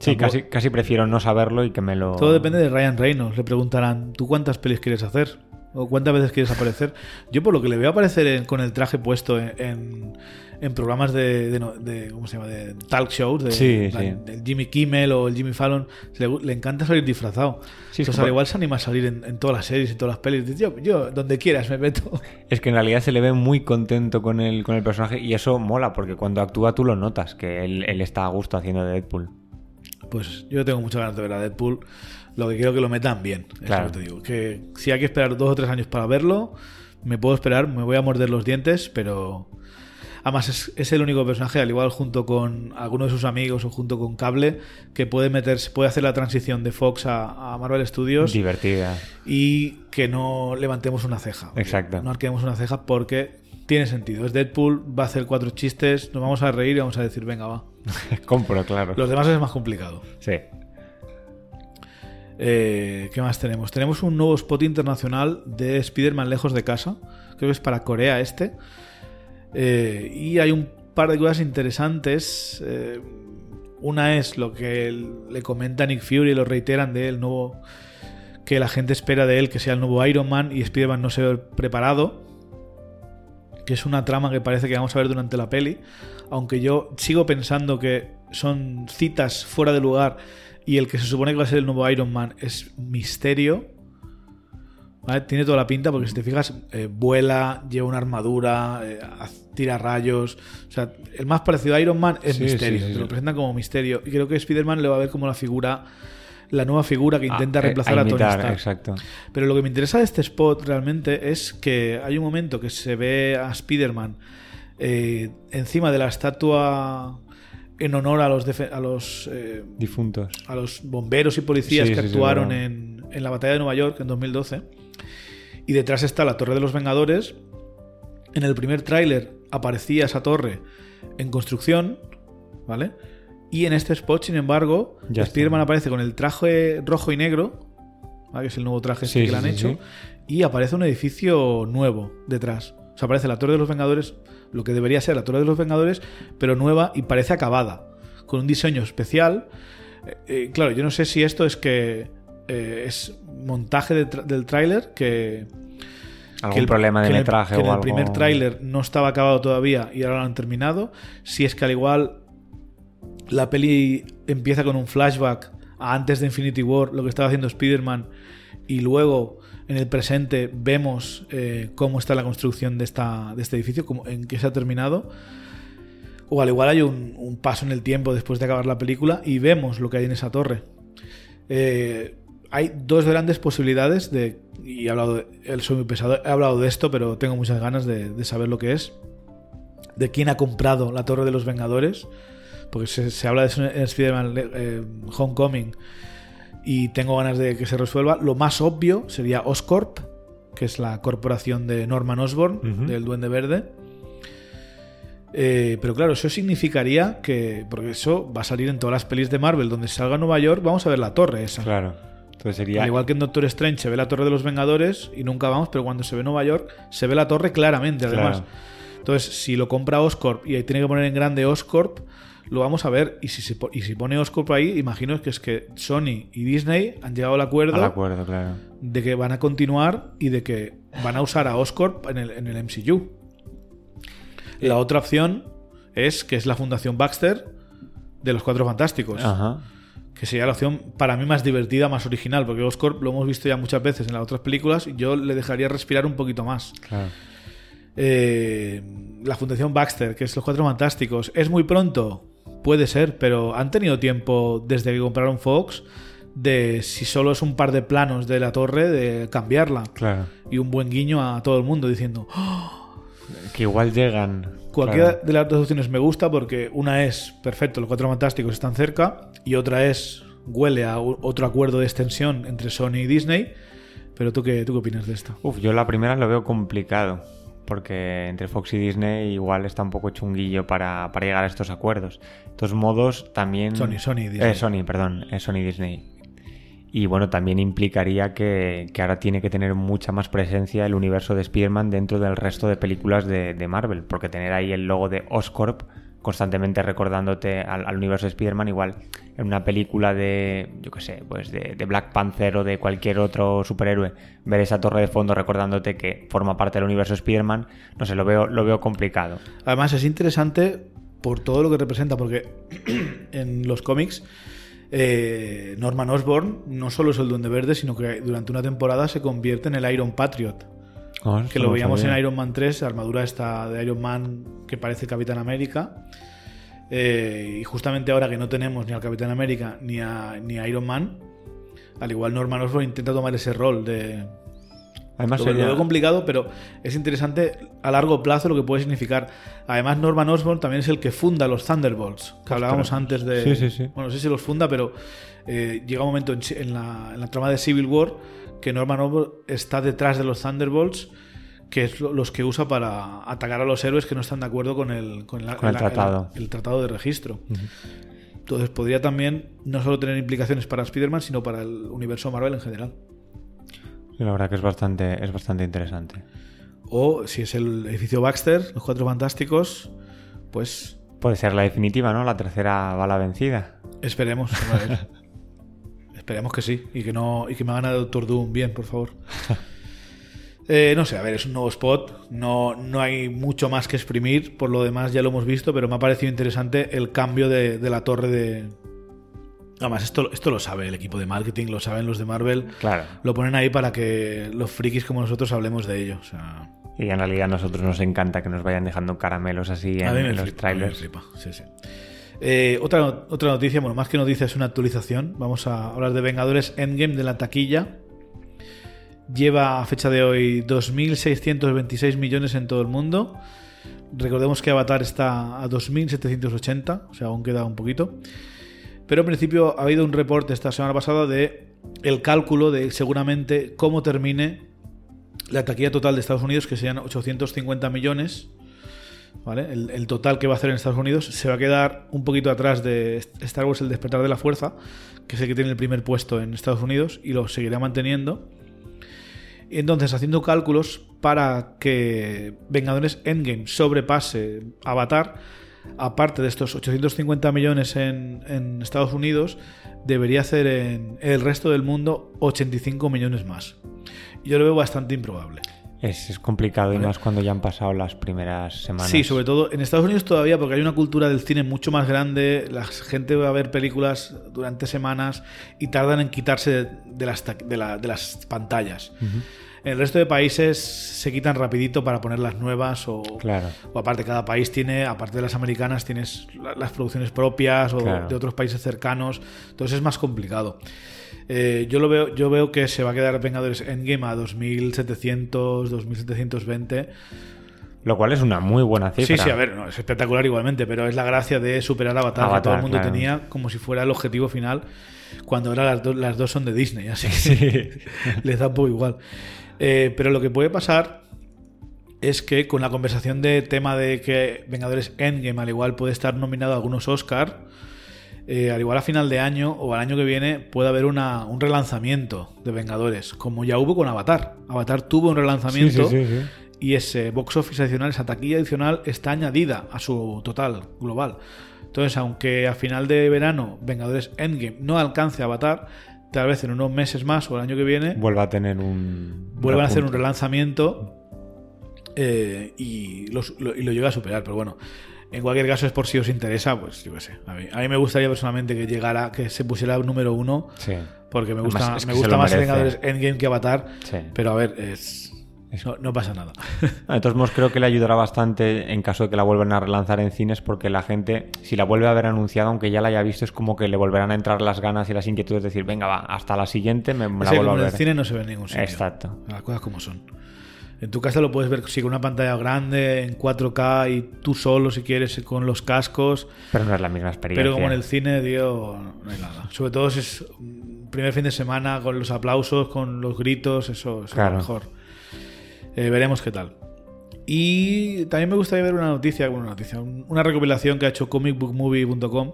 Sí, casi, casi prefiero no saberlo y que me lo... Todo depende de Ryan Reynolds. Le preguntarán, ¿tú cuántas pelis quieres hacer? ¿O cuántas veces quieres aparecer? Yo por lo que le veo aparecer con el traje puesto en en programas de, ¿cómo se llama? de talk shows, de, Jimmy Kimmel o el Jimmy Fallon, le, encanta salir disfrazado. Sí, Entonces, al igual se anima a salir en, todas las series y todas las pelis. Yo, yo, donde quieras me meto. [laughs] Es que en realidad se le ve muy contento con el, con el personaje y eso mola, porque cuando actúa tú lo notas, que él, está a gusto haciendo de Deadpool. Pues yo tengo muchas ganas de ver a Deadpool. Lo que quiero que lo metan bien. claro. te digo. Que si hay que esperar dos o tres años para verlo, me puedo esperar, me voy a morder los dientes, pero Además, es, el único personaje, al igual junto con alguno de sus amigos o junto con Cable, que puede meterse, puede hacer la transición de Fox a, Marvel Studios. Divertida. Y que no levantemos una ceja. Exacto. No arquemos una ceja porque tiene sentido. Es Deadpool, va a hacer cuatro chistes, nos vamos a reír y vamos a decir, venga, va. [laughs] Compro, claro. Los demás es más complicado. Sí. Eh, ¿Qué más tenemos? Tenemos un nuevo spot internacional de Spider-Man lejos de casa. Creo que es para Corea este. Eh, y hay un par de cosas interesantes. Eh, una es lo que le comenta Nick Fury, lo reiteran de él, nuevo, que la gente espera de él que sea el nuevo Iron Man y Spider-Man no se ve preparado. Que es una trama que parece que vamos a ver durante la peli. Aunque yo sigo pensando que son citas fuera de lugar y el que se supone que va a ser el nuevo Iron Man es misterio. ¿Vale? Tiene toda la pinta porque si te fijas, eh, vuela, lleva una armadura, eh, tira rayos. O sea, el más parecido a Iron Man es Sí, Misterio. sí, sí, te lo presentan como Misterio. Y creo que Spider-Man le va a ver como la figura, la nueva figura que intenta Ah, eh, reemplazar a, Tony imitar, Stark. Exacto. Pero lo que me interesa de este spot realmente es que hay un momento que se ve a Spider-Man eh, encima de la estatua en honor a los, a los eh, Difuntos. a los bomberos y policías Sí, que sí, sí, actuaron en, en la batalla de Nueva York en 2012. Y detrás está la Torre de los Vengadores. En el primer tráiler aparecía esa torre en construcción, ¿vale? Y en este spot, sin embargo, Ya. Spider-Man aparece con el traje rojo y negro, ¿vale? que es el nuevo traje este Sí, que le han sí, hecho, y aparece un edificio nuevo detrás. O sea, aparece la Torre de los Vengadores, lo que debería ser la Torre de los Vengadores, pero nueva y parece acabada, con un diseño especial. Eh, eh, claro, yo no sé si esto es que eh, es montaje de tra- del tráiler, que, Algún que el- problema de que en el- metraje que en el algo. primer tráiler no estaba acabado todavía y ahora lo han terminado. Si es que al igual la peli empieza con un flashback a antes de Infinity War, lo que estaba haciendo Spider-Man, y luego en el presente vemos eh, cómo está la construcción de, esta, de este edificio, cómo- en qué se ha terminado. O al igual hay un, un paso en el tiempo después de acabar la película y vemos lo que hay en esa torre. Eh, hay dos grandes posibilidades de. Y he hablado de. él soy muy pesado. He hablado de esto, pero tengo muchas ganas de, de saber lo que es. De quién ha comprado la Torre de los Vengadores. Porque se, se habla de eso en Spider-Man eh, Homecoming. Y tengo ganas de que se resuelva. Lo más obvio sería Oscorp, que es la corporación de Norman Osborn, del Duende Verde. Eh, pero claro, eso significaría que. Porque eso va a salir en todas las pelis de Marvel. Donde salga Nueva York, vamos a ver la torre esa. Claro. Entonces sería. Al igual que en Doctor Strange se ve la Torre de los Vengadores y nunca vamos, pero cuando se ve Nueva York se ve la torre claramente, además. Claro. Entonces, si lo compra Oscorp y ahí tiene que poner en grande Oscorp, lo vamos a ver. Y si, se y si pone Oscorp ahí, imagino que es que Sony y Disney han llegado al acuerdo Al acuerdo, claro. de que van a continuar y de que van a usar a Oscorp en el, en el MCU. La otra opción es que es la Fundación Baxter de los Cuatro Fantásticos Ajá. Que sería la opción para mí más divertida, más original, porque Oscorp lo hemos visto ya muchas veces en las otras películas y yo le dejaría respirar un poquito más. Claro. Eh, la Fundación Baxter, que es Los Cuatro Fantásticos, ¿es muy pronto? Puede ser, pero han tenido tiempo desde que compraron Fox de si solo es un par de planos de la torre, de cambiarla. Claro. Y un buen guiño a todo el mundo diciendo, "Oh, Que igual llegan. Cualquiera Claro. de las dos opciones me gusta porque una es perfecto, los cuatro fantásticos están cerca y otra es huele a otro acuerdo de extensión entre Sony y Disney. Pero tú qué, tú qué opinas de esto? Uf, yo la primera lo veo complicado. Porque entre Fox y Disney igual está un poco chunguillo para, para llegar a estos acuerdos. De todos modos, también. Sony, Sony y Disney. Eh, Sony, perdón. eh, Sony y Disney. Y bueno, también implicaría que, que ahora tiene que tener mucha más presencia el universo de Spider-Man dentro del resto de películas de, de Marvel. Porque tener ahí el logo de Oscorp constantemente recordándote al, universo de Spider-Man, igual en una película de, yo qué sé, pues de, Black Panther o de cualquier otro superhéroe, ver esa torre de fondo recordándote que forma parte del universo de Spider-Man, no sé, lo veo, lo veo complicado. Además es interesante por todo lo que representa, porque [clears throat] en los cómics eh, Norman Osborn no solo es el Duende Verde, sino que durante una temporada se convierte en el Iron Patriot. Que lo veíamos en Iron Man 3, la armadura esta de Iron Man que parece Capitán América. Eh, y justamente ahora que no tenemos ni al Capitán América ni a, ni a Iron Man, al igual Norman Osborn intenta tomar ese rol de... Además, Lo, lo sería- veo complicado, pero es interesante a largo plazo lo que puede significar. Además, Norman Osborn también es el que funda los Thunderbolts, que hablábamos antes de... Sí, sí, sí. Bueno, no sé si los funda, pero eh, llega un momento en, en la, en la trama de Civil War que Norman Osborn está detrás de los Thunderbolts, que es lo- los que usa para atacar a los héroes que no están de acuerdo con el, con la- Con el la- tratado. el tratado de registro. Entonces podría también no solo tener implicaciones para Spider-Man, sino para el universo Marvel en general. La verdad que es bastante, es bastante interesante. O si es el edificio Baxter, los cuatro fantásticos, pues Puede ser la definitiva, ¿no? La tercera bala vencida. esperemos. a ver. [laughs] esperemos que sí. Y que no. Y que me hagan a Doctor Doom bien, por favor. [laughs] Eh, no sé, a ver, es un nuevo spot. No, no hay mucho más que exprimir. Por lo demás, ya lo hemos visto, pero me ha parecido interesante el cambio de, de la torre de, Además, esto, esto lo sabe el equipo de marketing, lo saben los de Marvel. Claro. Lo ponen ahí para que los frikis como nosotros hablemos de ello. O sea, Y en realidad a nosotros nos encanta que nos vayan dejando caramelos así en, a mí me en los flipa, a mí me trailers. flipa, sí, sí. Eh, otra, otra noticia, bueno, más que noticia es una actualización. Vamos a hablar de Vengadores Endgame de la taquilla. Lleva a fecha de hoy 2.626 millones en todo el mundo. Recordemos que Avatar está a 2.780, o sea, aún queda un poquito. Pero en principio ha habido un reporte esta semana pasada de el cálculo de seguramente cómo termine la taquilla total de Estados Unidos, que serían 850 millones. El, total que va a hacer en Estados Unidos se va a quedar un poquito atrás de Star Wars El Despertar de la Fuerza, que es el que tiene el primer puesto en Estados Unidos y lo seguirá manteniendo. Y entonces, haciendo cálculos para que Vengadores Endgame sobrepase Avatar, aparte de estos 850 millones en Estados Unidos, debería hacer en el resto del mundo 85 millones más. Yo lo veo bastante improbable. Es, es complicado y más cuando ya han pasado las primeras semanas. Sí, sobre todo en Estados Unidos todavía, porque hay una cultura del cine mucho más grande, la gente va a ver películas durante semanas y tardan en quitarse de las, ta- de la- de las pantallas. En el resto de países se quitan rapidito para poner las nuevas o, Claro. o aparte cada país tiene, aparte de las americanas, tienes la- las producciones propias o Claro. de otros países cercanos, entonces es más complicado. Eh, yo lo veo, yo veo que se va a quedar Vengadores Endgame a 2700, 2720. Lo cual es una muy buena cifra. Sí, sí, a ver, no, es espectacular igualmente, pero es la gracia de superar Avatar, que Avatar, todo el mundo claro. tenía como si fuera el objetivo final, cuando ahora las, do- las dos son de Disney, así que [laughs] les da un poco igual. Eh, pero lo que puede pasar es que con la conversación de tema de que Vengadores Endgame al igual puede estar nominado a algunos Oscar, eh, al igual a final de año o al año que viene puede haber una, un relanzamiento de Vengadores, como ya hubo con Avatar. Avatar tuvo un relanzamiento Sí, sí, sí, sí. y ese box office adicional, esa taquilla adicional está añadida a su total global. Entonces, aunque a final de verano Vengadores Endgame no alcance a Avatar, tal vez en unos meses más o el año que viene Vuelva a tener un. vuelvan a hacer un relanzamiento eh, y, los- lo, y lo llegue a superar. Pero bueno, en cualquier caso es por si os interesa, pues yo qué sé. A mí, a mí me gustaría personalmente que llegara, que se pusiera número uno, Sí. porque me Además, gusta, es que me gusta más. Vengadores Endgame que Avatar. Sí. Pero a ver, es, no, no pasa nada. De todos modos, creo que le ayudará bastante en caso de que la vuelvan a relanzar en cines, porque la gente, si la vuelve a ver anunciada, aunque ya la haya visto, es como que le volverán a entrar las ganas y las inquietudes de decir, venga, va, hasta la siguiente me, me la vuelvo a como en ver. el cine no se ve en ningún sitio. Exacto. Las cosas como son. En tu casa lo puedes ver sí, con una pantalla grande, en 4K y tú solo si quieres con los cascos. Pero no es la misma experiencia. Pero como en el cine, tío, no hay nada. Sobre todo si es primer fin de semana con los aplausos, con los gritos, eso, es Claro. lo mejor. Eh, veremos qué tal. Y también me gustaría ver una noticia, una noticia, un- una recopilación que ha hecho comicbookmovie.com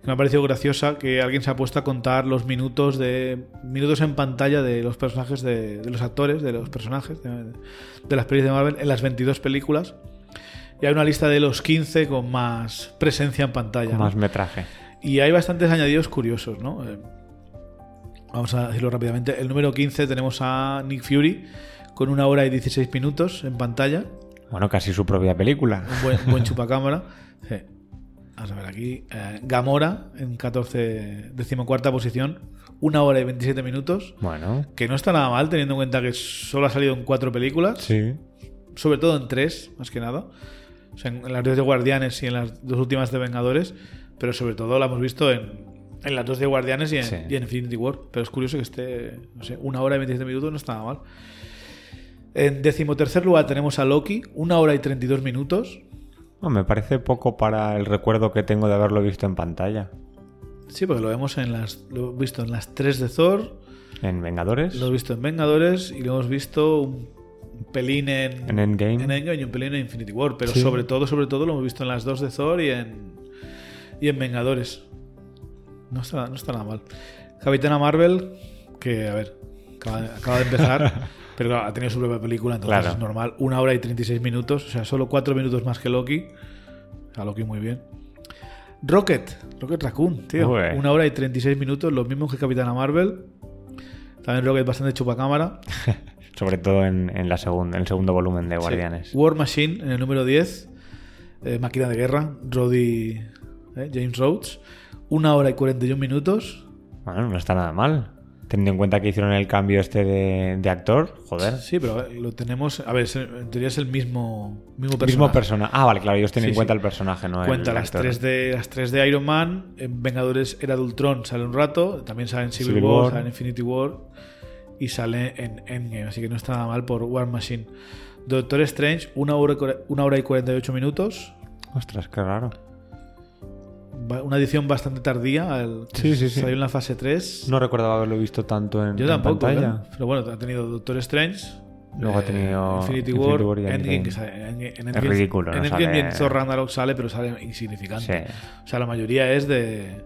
que me ha parecido graciosa que alguien se ha puesto a contar los minutos de minutos en pantalla de los personajes de, de los actores de los personajes de, de las películas de Marvel en las 22 películas y hay una lista de los 15 con más presencia en pantalla Con ¿no? más metraje. y hay bastantes añadidos curiosos ¿no? Eh, vamos a decirlo rápidamente el número 15 tenemos a Nick Fury con una hora y 16 minutos en pantalla Bueno, casi su propia película. un buen, buen chupacámara. [laughs] Sí. Vamos a ver aquí. eh, Gamora en 14, decimocuarta posición. Una hora y 27 minutos. Bueno, Que no está nada mal teniendo en cuenta que solo ha salido en cuatro películas. sí. Sobre todo en tres, más que nada. O sea, en, en las dos de Guardianes y en las dos últimas de Vengadores. Pero sobre todo la hemos visto en, en las dos de Guardianes y en, Sí. y en Infinity War. Pero es curioso que esté, no sé, una hora y 27 minutos no está nada mal. En decimotercer lugar tenemos a Loki, una hora y 32 minutos. No, me parece poco para el recuerdo que tengo de haberlo visto en pantalla. Sí, porque lo vemos en las. Lo hemos visto en las 3 de Thor, En Vengadores, lo hemos visto en Vengadores y lo hemos visto un pelín en, en Endgame. en Endgame y un pelín en Infinity War. Pero Sí. sobre todo, sobre todo lo hemos visto en las 2 de Thor y en. y en Vengadores. No está, no está nada mal. Capitana Marvel, que a ver, acaba, acaba de empezar. [laughs] Pero claro, ha tenido su propia película, entonces Claro. es normal. Una hora y 36 minutos, o sea, solo 4 minutos más que Loki. A Loki muy bien. Rocket, Rocket Raccoon, tío. Ué. Una hora y 36 minutos, los mismos que Capitana Marvel. También Rocket bastante chupacámara. [laughs] Sobre todo en, en la segunda, en el segundo volumen de Guardianes. Sí. War Machine en el número 10. eh, máquina de guerra, Roddy, eh, James Rhodes. una hora y 41 minutos. Bueno, no está nada mal. Teniendo en cuenta que hicieron el cambio este de, de actor, joder. Sí, pero lo tenemos. A ver, en teoría es el mismo, mismo personaje. Mismo persona. Ah, vale, claro, ellos tienen Sí, en cuenta sí. el personaje, no Cuenta el las actor. tres, de, las tres de Iron Man. En Vengadores Era de Ultron sale un rato. También sale en Civil, Civil War, War. sale en Infinity War. Y sale en Endgame. Así que no está nada mal por War Machine. Doctor Strange, una hora, una hora y 48 minutos. Ostras, qué raro. Una edición bastante tardía. al- Sí, sí, sí. Salió en la fase 3. No recordaba haberlo visto tanto en, Yo en tampoco, pantalla. ¿eh? Pero bueno, ha tenido Doctor Strange. Luego ha tenido Infinity, Infinity War, y Endgame, Endgame. que sale- en, en Es Endgame- ridículo, En no Endgame sale- Ragnarok sale, pero sale insignificante. Sí. O sea, la mayoría es de.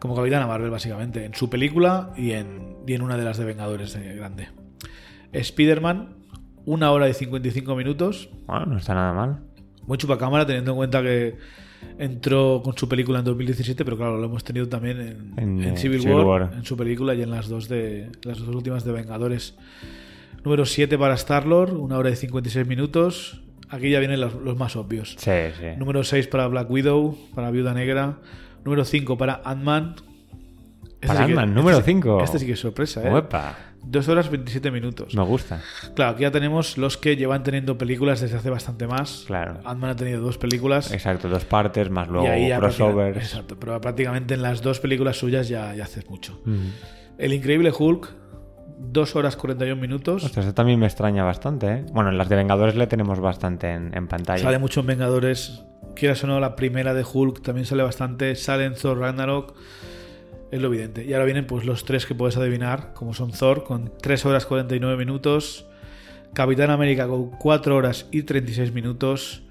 Como Capitana Marvel, básicamente. En su película y en, y en una de las de Vengadores de grande. Spider-Man, una hora y 55 minutos. Bueno, no está nada mal. Muy chupacámara, teniendo en cuenta que entró con su película en 2017, pero claro, lo hemos tenido también en, En, en eh, Civil, Civil War, War. en su película y en las dos de las dos últimas de Vengadores. Número 7 para Star-Lord, una hora y 56 minutos. Aquí ya vienen los, los más obvios. Sí, sí. Número 6 para Black Widow, para Viuda Negra. Número 5 para Ant-Man. Este Para sí que- Ant-Man, número este sí- cinco. Este sí que es sorpresa, ¿eh? Uepa, 2 horas 27 minutos. me gusta. Claro, aquí ya tenemos los que llevan teniendo películas desde hace bastante más. Claro. Ant-Man ha tenido dos películas. Exacto, dos partes, más luego crossovers. Exacto, pero prácticamente en las dos películas suyas ya, ya haces mucho. El Increíble Hulk, 2 horas 41 minutos. Ostras, eso también me extraña bastante, ¿eh? Bueno, en las de Vengadores le tenemos bastante en, en pantalla. Sale mucho en Vengadores. Quieras o no, la primera de Hulk también sale bastante. Sale en Thor Ragnarok. Es lo evidente. Y ahora vienen pues los tres que puedes adivinar, como son Thor, con 3 horas 49 minutos. Capitán América con 4 horas y 36 minutos.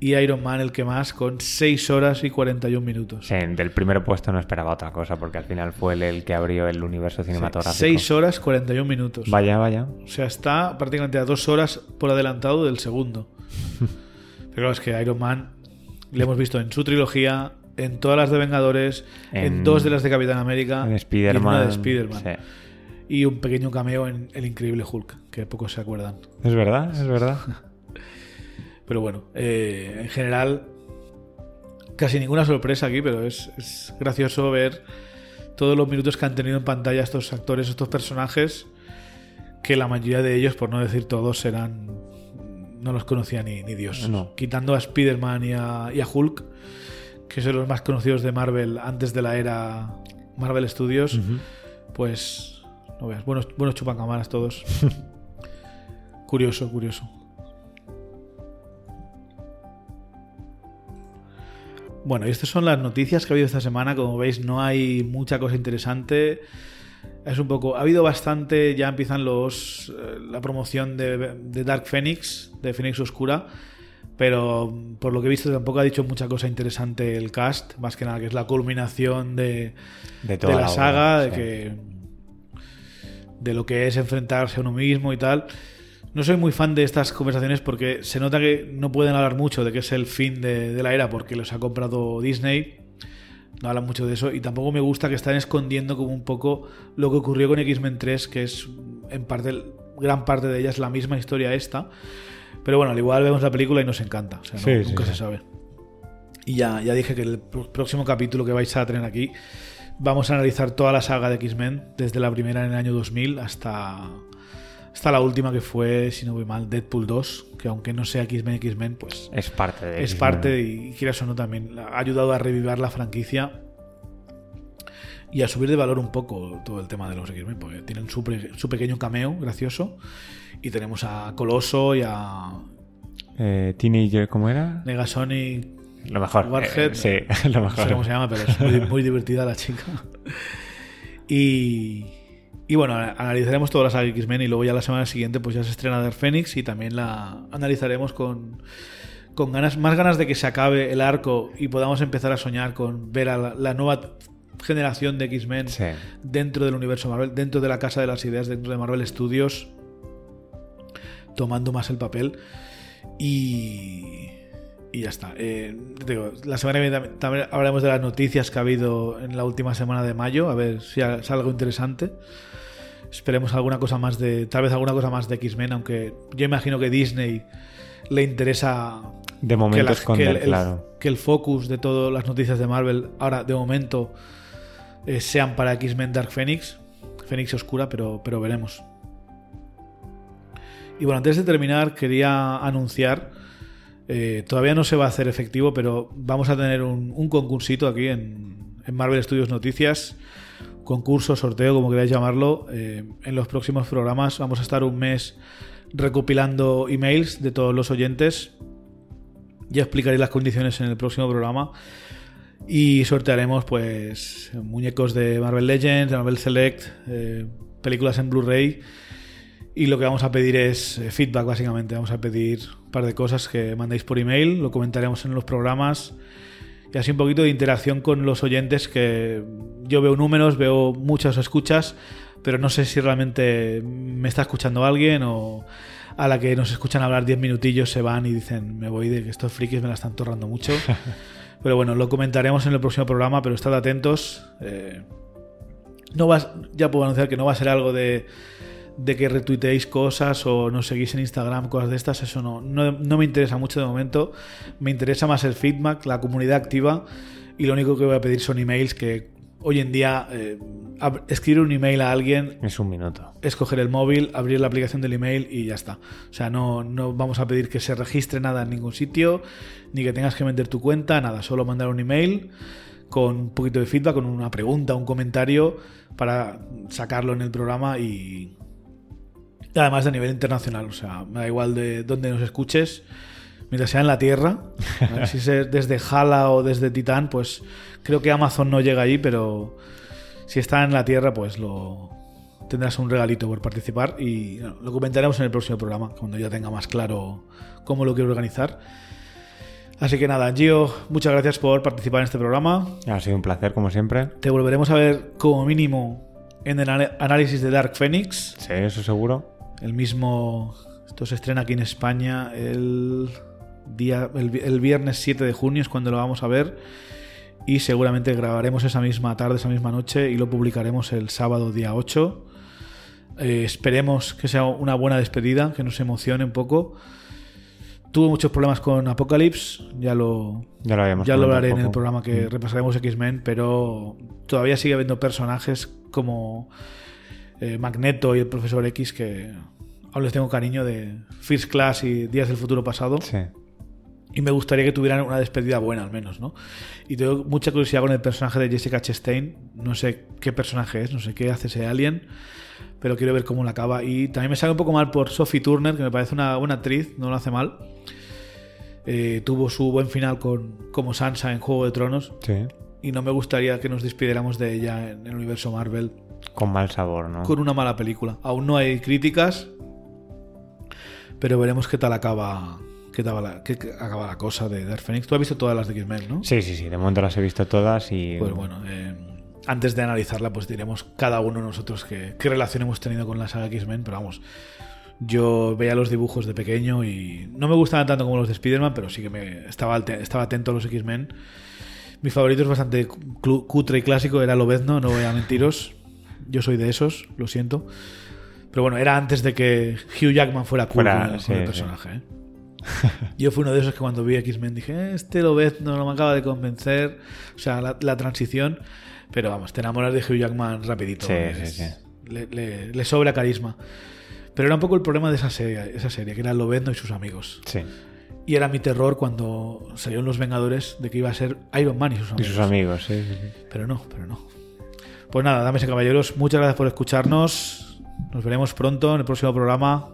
Y Iron Man, el que más, con 6 horas y 41 minutos. Del primer puesto no esperaba otra cosa, porque al final fue él el que abrió el universo cinematográfico. 6 horas 41 minutos. Vaya, vaya. O sea, está prácticamente a 2 horas por adelantado del segundo. [laughs] Pero claro, es que Iron Man le hemos visto en su trilogía, en todas las de Vengadores, en, En- dos de las de Capitán América En y en una Spider-Man. de Spider-Man. sí. Y un pequeño cameo en El Increíble Hulk, que pocos se acuerdan. Es verdad, es verdad. [laughs] Pero bueno, eh, en general, casi ninguna sorpresa aquí, pero es, es gracioso ver todos los minutos que han tenido en pantalla estos actores, estos personajes, que la mayoría de ellos, por no decir todos, eran. No los conocía ni, ni Dios. No. Quitando a Spider-Man y a, y a Hulk, que son los más conocidos de Marvel antes de la era Marvel Studios, pues. No veas, buenos, buenos chupacamaras todos. [laughs] curioso, curioso. Bueno, y estas son las noticias que ha habido esta semana. Como veis, no hay mucha cosa interesante. Es un poco. Ha habido bastante. Ya empiezan los. eh, la promoción de, de Dark Phoenix, de Phoenix Oscura. Pero por lo que he visto, tampoco ha dicho mucha cosa interesante el cast. Más que nada, que es la culminación de, De de toda la la saga, obra, de sí. que de lo que es enfrentarse a uno mismo y tal. No soy muy fan de estas conversaciones porque se nota que no pueden hablar mucho de que es el fin de, de la era porque los ha comprado Disney. No hablan mucho de eso y tampoco me gusta que están escondiendo como un poco lo que ocurrió con X-Men 3, que es en parte, gran parte de ella es la misma historia esta. Pero bueno, al igual vemos la película y nos encanta. O sea, no- Sí, sí, nunca sí. se sabe. Y ya, ya dije que el pr- próximo capítulo que vais a tener aquí vamos a analizar toda la saga de X-Men, desde la primera en el año 2000 hasta, hasta la última que fue, si no voy mal, Deadpool 2, que aunque no sea X-Men X-Men, pues Es parte de es parte y quieras o no también ha ayudado a revivir la franquicia y a subir de valor un poco todo el tema de los X-Men, porque tienen su, pre- su pequeño cameo gracioso y tenemos a Coloso y a Eh, Teenager, ¿cómo era? Negasonic Lo mejor. Warhead. eh, sí, [laughs] lo No sé mejor. cómo se llama, pero es muy, muy divertida la chica. [laughs] Y, y bueno, analizaremos todas las saga X-Men y luego ya la semana siguiente pues ya se estrena Dark Phoenix y también la analizaremos con, con ganas, más ganas de que se acabe el arco y podamos empezar a soñar con ver a la, la nueva generación de X-Men Sí. dentro del universo Marvel, dentro de la casa de las ideas, dentro de Marvel Studios, tomando más el papel. Y, y ya está. Eh, digo, la semana que viene también, también hablaremos de las noticias que ha habido en la última semana de mayo, a ver si es algo interesante. Esperemos alguna cosa más de. Tal vez alguna cosa más de X-Men, aunque yo imagino que Disney le interesa De momento que, esconden, que el, claro. que el focus de todas las noticias de Marvel ahora, de momento, eh, sean para X-Men Dark Phoenix. Phoenix Oscura, pero, pero veremos. Y bueno, antes de terminar, quería anunciar. eh, todavía no se va a hacer efectivo, pero vamos a tener un, concursito aquí en, en Marvel Studios Noticias. Concurso, sorteo, como queráis llamarlo. eh, en los próximos programas vamos a estar un mes recopilando emails de todos los oyentes. Ya explicaré las condiciones en el próximo programa. Y sortearemos pues muñecos de Marvel Legends, de Marvel Select, eh, películas en Blu-ray. Y lo que vamos a pedir es eh, feedback, básicamente. Vamos a pedir un par de cosas que mandéis por email, lo comentaremos en los programas. Y así un poquito de interacción con los oyentes, que yo veo números, veo muchas escuchas, pero no sé si realmente me está escuchando alguien o a la que nos escuchan hablar 10 minutillos se van y dicen, me voy de que estos frikis me la están torrando mucho. [laughs] Pero bueno, lo comentaremos en el próximo programa, pero estad atentos. Eh, no vas, ya puedo anunciar que no va a ser algo de, de que retuiteéis cosas o nos seguís en Instagram, cosas de estas. Eso no, no, no me interesa mucho de momento. Me interesa más el feedback, la comunidad activa. Y lo único que voy a pedir son emails que hoy en día eh, escribir un email a alguien Es un minuto. es coger el móvil, abrir la aplicación del email y ya está. O sea, no, no vamos a pedir que se registre nada en ningún sitio, ni que tengas que meter tu cuenta, nada. Solo mandar un email con un poquito de feedback, con una pregunta, un comentario para sacarlo en el programa y además de nivel internacional. O sea, me da igual de dónde nos escuches. Mientras sea en la Tierra, ¿vale? [laughs] si es desde Hala o desde Titán, pues creo que Amazon no llega ahí, pero si está en la Tierra, pues lo tendrás un regalito por participar y lo comentaremos en el próximo programa, cuando ya tenga más claro cómo lo quiero organizar. Así que nada, Gio, muchas gracias por participar en este programa. Ha sido un placer, como siempre. Te volveremos a ver como mínimo en el análisis de Dark Phoenix. Sí, eso seguro. El mismo. Esto se estrena aquí en España el día. El, vi- el viernes 7 de junio es cuando lo vamos a ver. Y seguramente grabaremos esa misma tarde, esa misma noche. Y lo publicaremos el sábado día 8. Eh, esperemos que sea una buena despedida, que nos emocione un poco. Tuve muchos problemas con Apocalypse, ya lo, Ya lo ya lo hablaré en el programa que repasaremos X-Men, pero todavía sigue habiendo personajes como eh, Magneto y el Profesor X que aún les tengo cariño de First Class y Días del Futuro Pasado. Sí. Y me gustaría que tuvieran una despedida buena, al menos, ¿no? Y tengo mucha curiosidad con el personaje de Jessica Chastain. No sé qué personaje es, no sé qué hace ese alien, pero quiero ver cómo la acaba. Y también me sale un poco mal por Sophie Turner, que me parece una buena actriz, no lo hace mal. Eh, tuvo su buen final con, como Sansa en Juego de Tronos. Sí. Y no me gustaría que nos despidiéramos de ella en el universo Marvel Con mal sabor, ¿no? con una mala película. Aún no hay críticas, pero veremos qué tal acaba, qué tal la, qué acaba la cosa de Dark Phoenix. Tú has visto todas las de X-Men, ¿no? Sí, sí, sí. De momento las he visto todas y. Pues bueno, eh, antes de analizarla, pues diremos cada uno de nosotros qué, qué relación hemos tenido con la saga X-Men, pero vamos. Yo veía los dibujos de pequeño y no me gustaban tanto como los de Spider-Man, pero sí que me estaba, estaba atento a los X-Men. Mi favorito es bastante cutre y clásico, era Lobezno, no voy a mentiros. Yo soy de esos, lo siento. Pero bueno, era antes de que Hugh Jackman fuera cool Fuera, con, el- sí, con el sí. personaje. ¿eh? Yo fui uno de esos que cuando vi X-Men dije, "Eh, este Lobezno no me acaba de convencer. O sea, la, la transición. Pero vamos, te enamoras de Hugh Jackman rapidito. Sí, es- sí, sí. Le, le- le sobra carisma. Pero era un poco el problema de esa serie, esa serie que era Lobezno y sus amigos. Sí. Y era mi terror cuando salieron los Vengadores de que iba a ser Iron Man y sus Y amigos. sus amigos, sí, sí, sí. Pero no, pero no. Pues nada, dames y caballeros, muchas gracias por escucharnos. Nos veremos pronto en el próximo programa.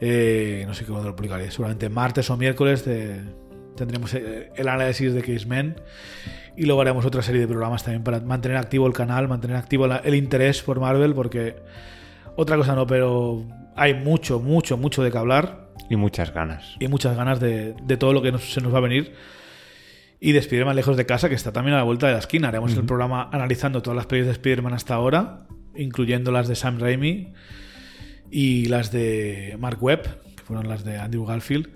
Eh, no sé cuándo lo publicaré, seguramente martes o miércoles de- tendremos eh, el análisis de X-Men. Y luego haremos otra serie de programas también para mantener activo el canal, mantener activo la- el interés por Marvel, porque otra cosa no, pero hay mucho, mucho, mucho de qué hablar Y muchas ganas. y muchas ganas de, de todo lo que nos- se nos va a venir. Y de Spider-Man lejos de casa, que está también a la vuelta de la esquina. Haremos el programa analizando todas las películas de Spider-Man hasta ahora, incluyendo las de Sam Raimi y las de Mark Webb, que fueron las de Andrew Garfield,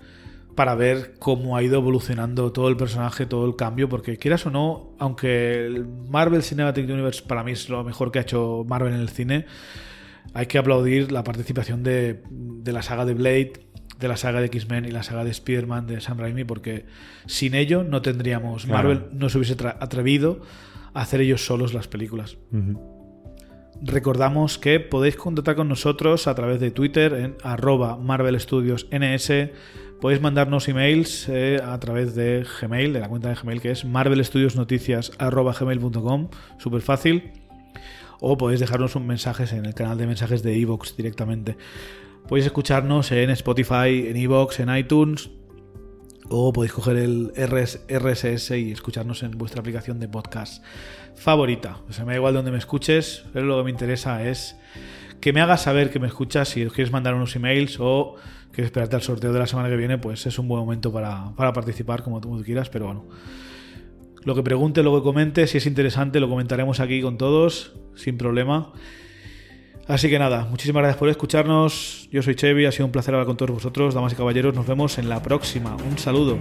para ver cómo ha ido evolucionando todo el personaje, todo el cambio, porque quieras o no, aunque el Marvel Cinematic Universe para mí es lo mejor que ha hecho Marvel en el cine, hay que aplaudir la participación de, de la saga de Blade, de la saga de X-Men y la saga de Spider-Man de Sam Raimi, porque sin ello no tendríamos. Claro. Marvel no se hubiese atrevido a hacer ellos solos las películas. Recordamos que podéis contactar con nosotros a través de Twitter en arroba Marvel Studios NS. Podéis mandarnos emails eh, a través de Gmail, de la cuenta de Gmail que es marvelstudiosnoticias.gmail.com, súper fácil. O podéis dejarnos un mensaje en el canal de mensajes de Evox directamente. Podéis escucharnos en Spotify, en Evox, en iTunes, o podéis coger el RS RSS y escucharnos en vuestra aplicación de podcast favorita. O sea, me da igual donde me escuches, pero lo que me interesa es que me hagas saber que me escuchas. Si quieres mandar unos emails o quieres esperarte al sorteo de la semana que viene, pues es un buen momento para, participar como tú quieras. Pero bueno, lo que pregunte, lo que comente, si es interesante, lo comentaremos aquí con todos, sin problema. Así que nada, muchísimas gracias por escucharnos. Yo soy Chevy, ha sido un placer hablar con todos vosotros, damas y caballeros. Nos vemos en la próxima. Un saludo.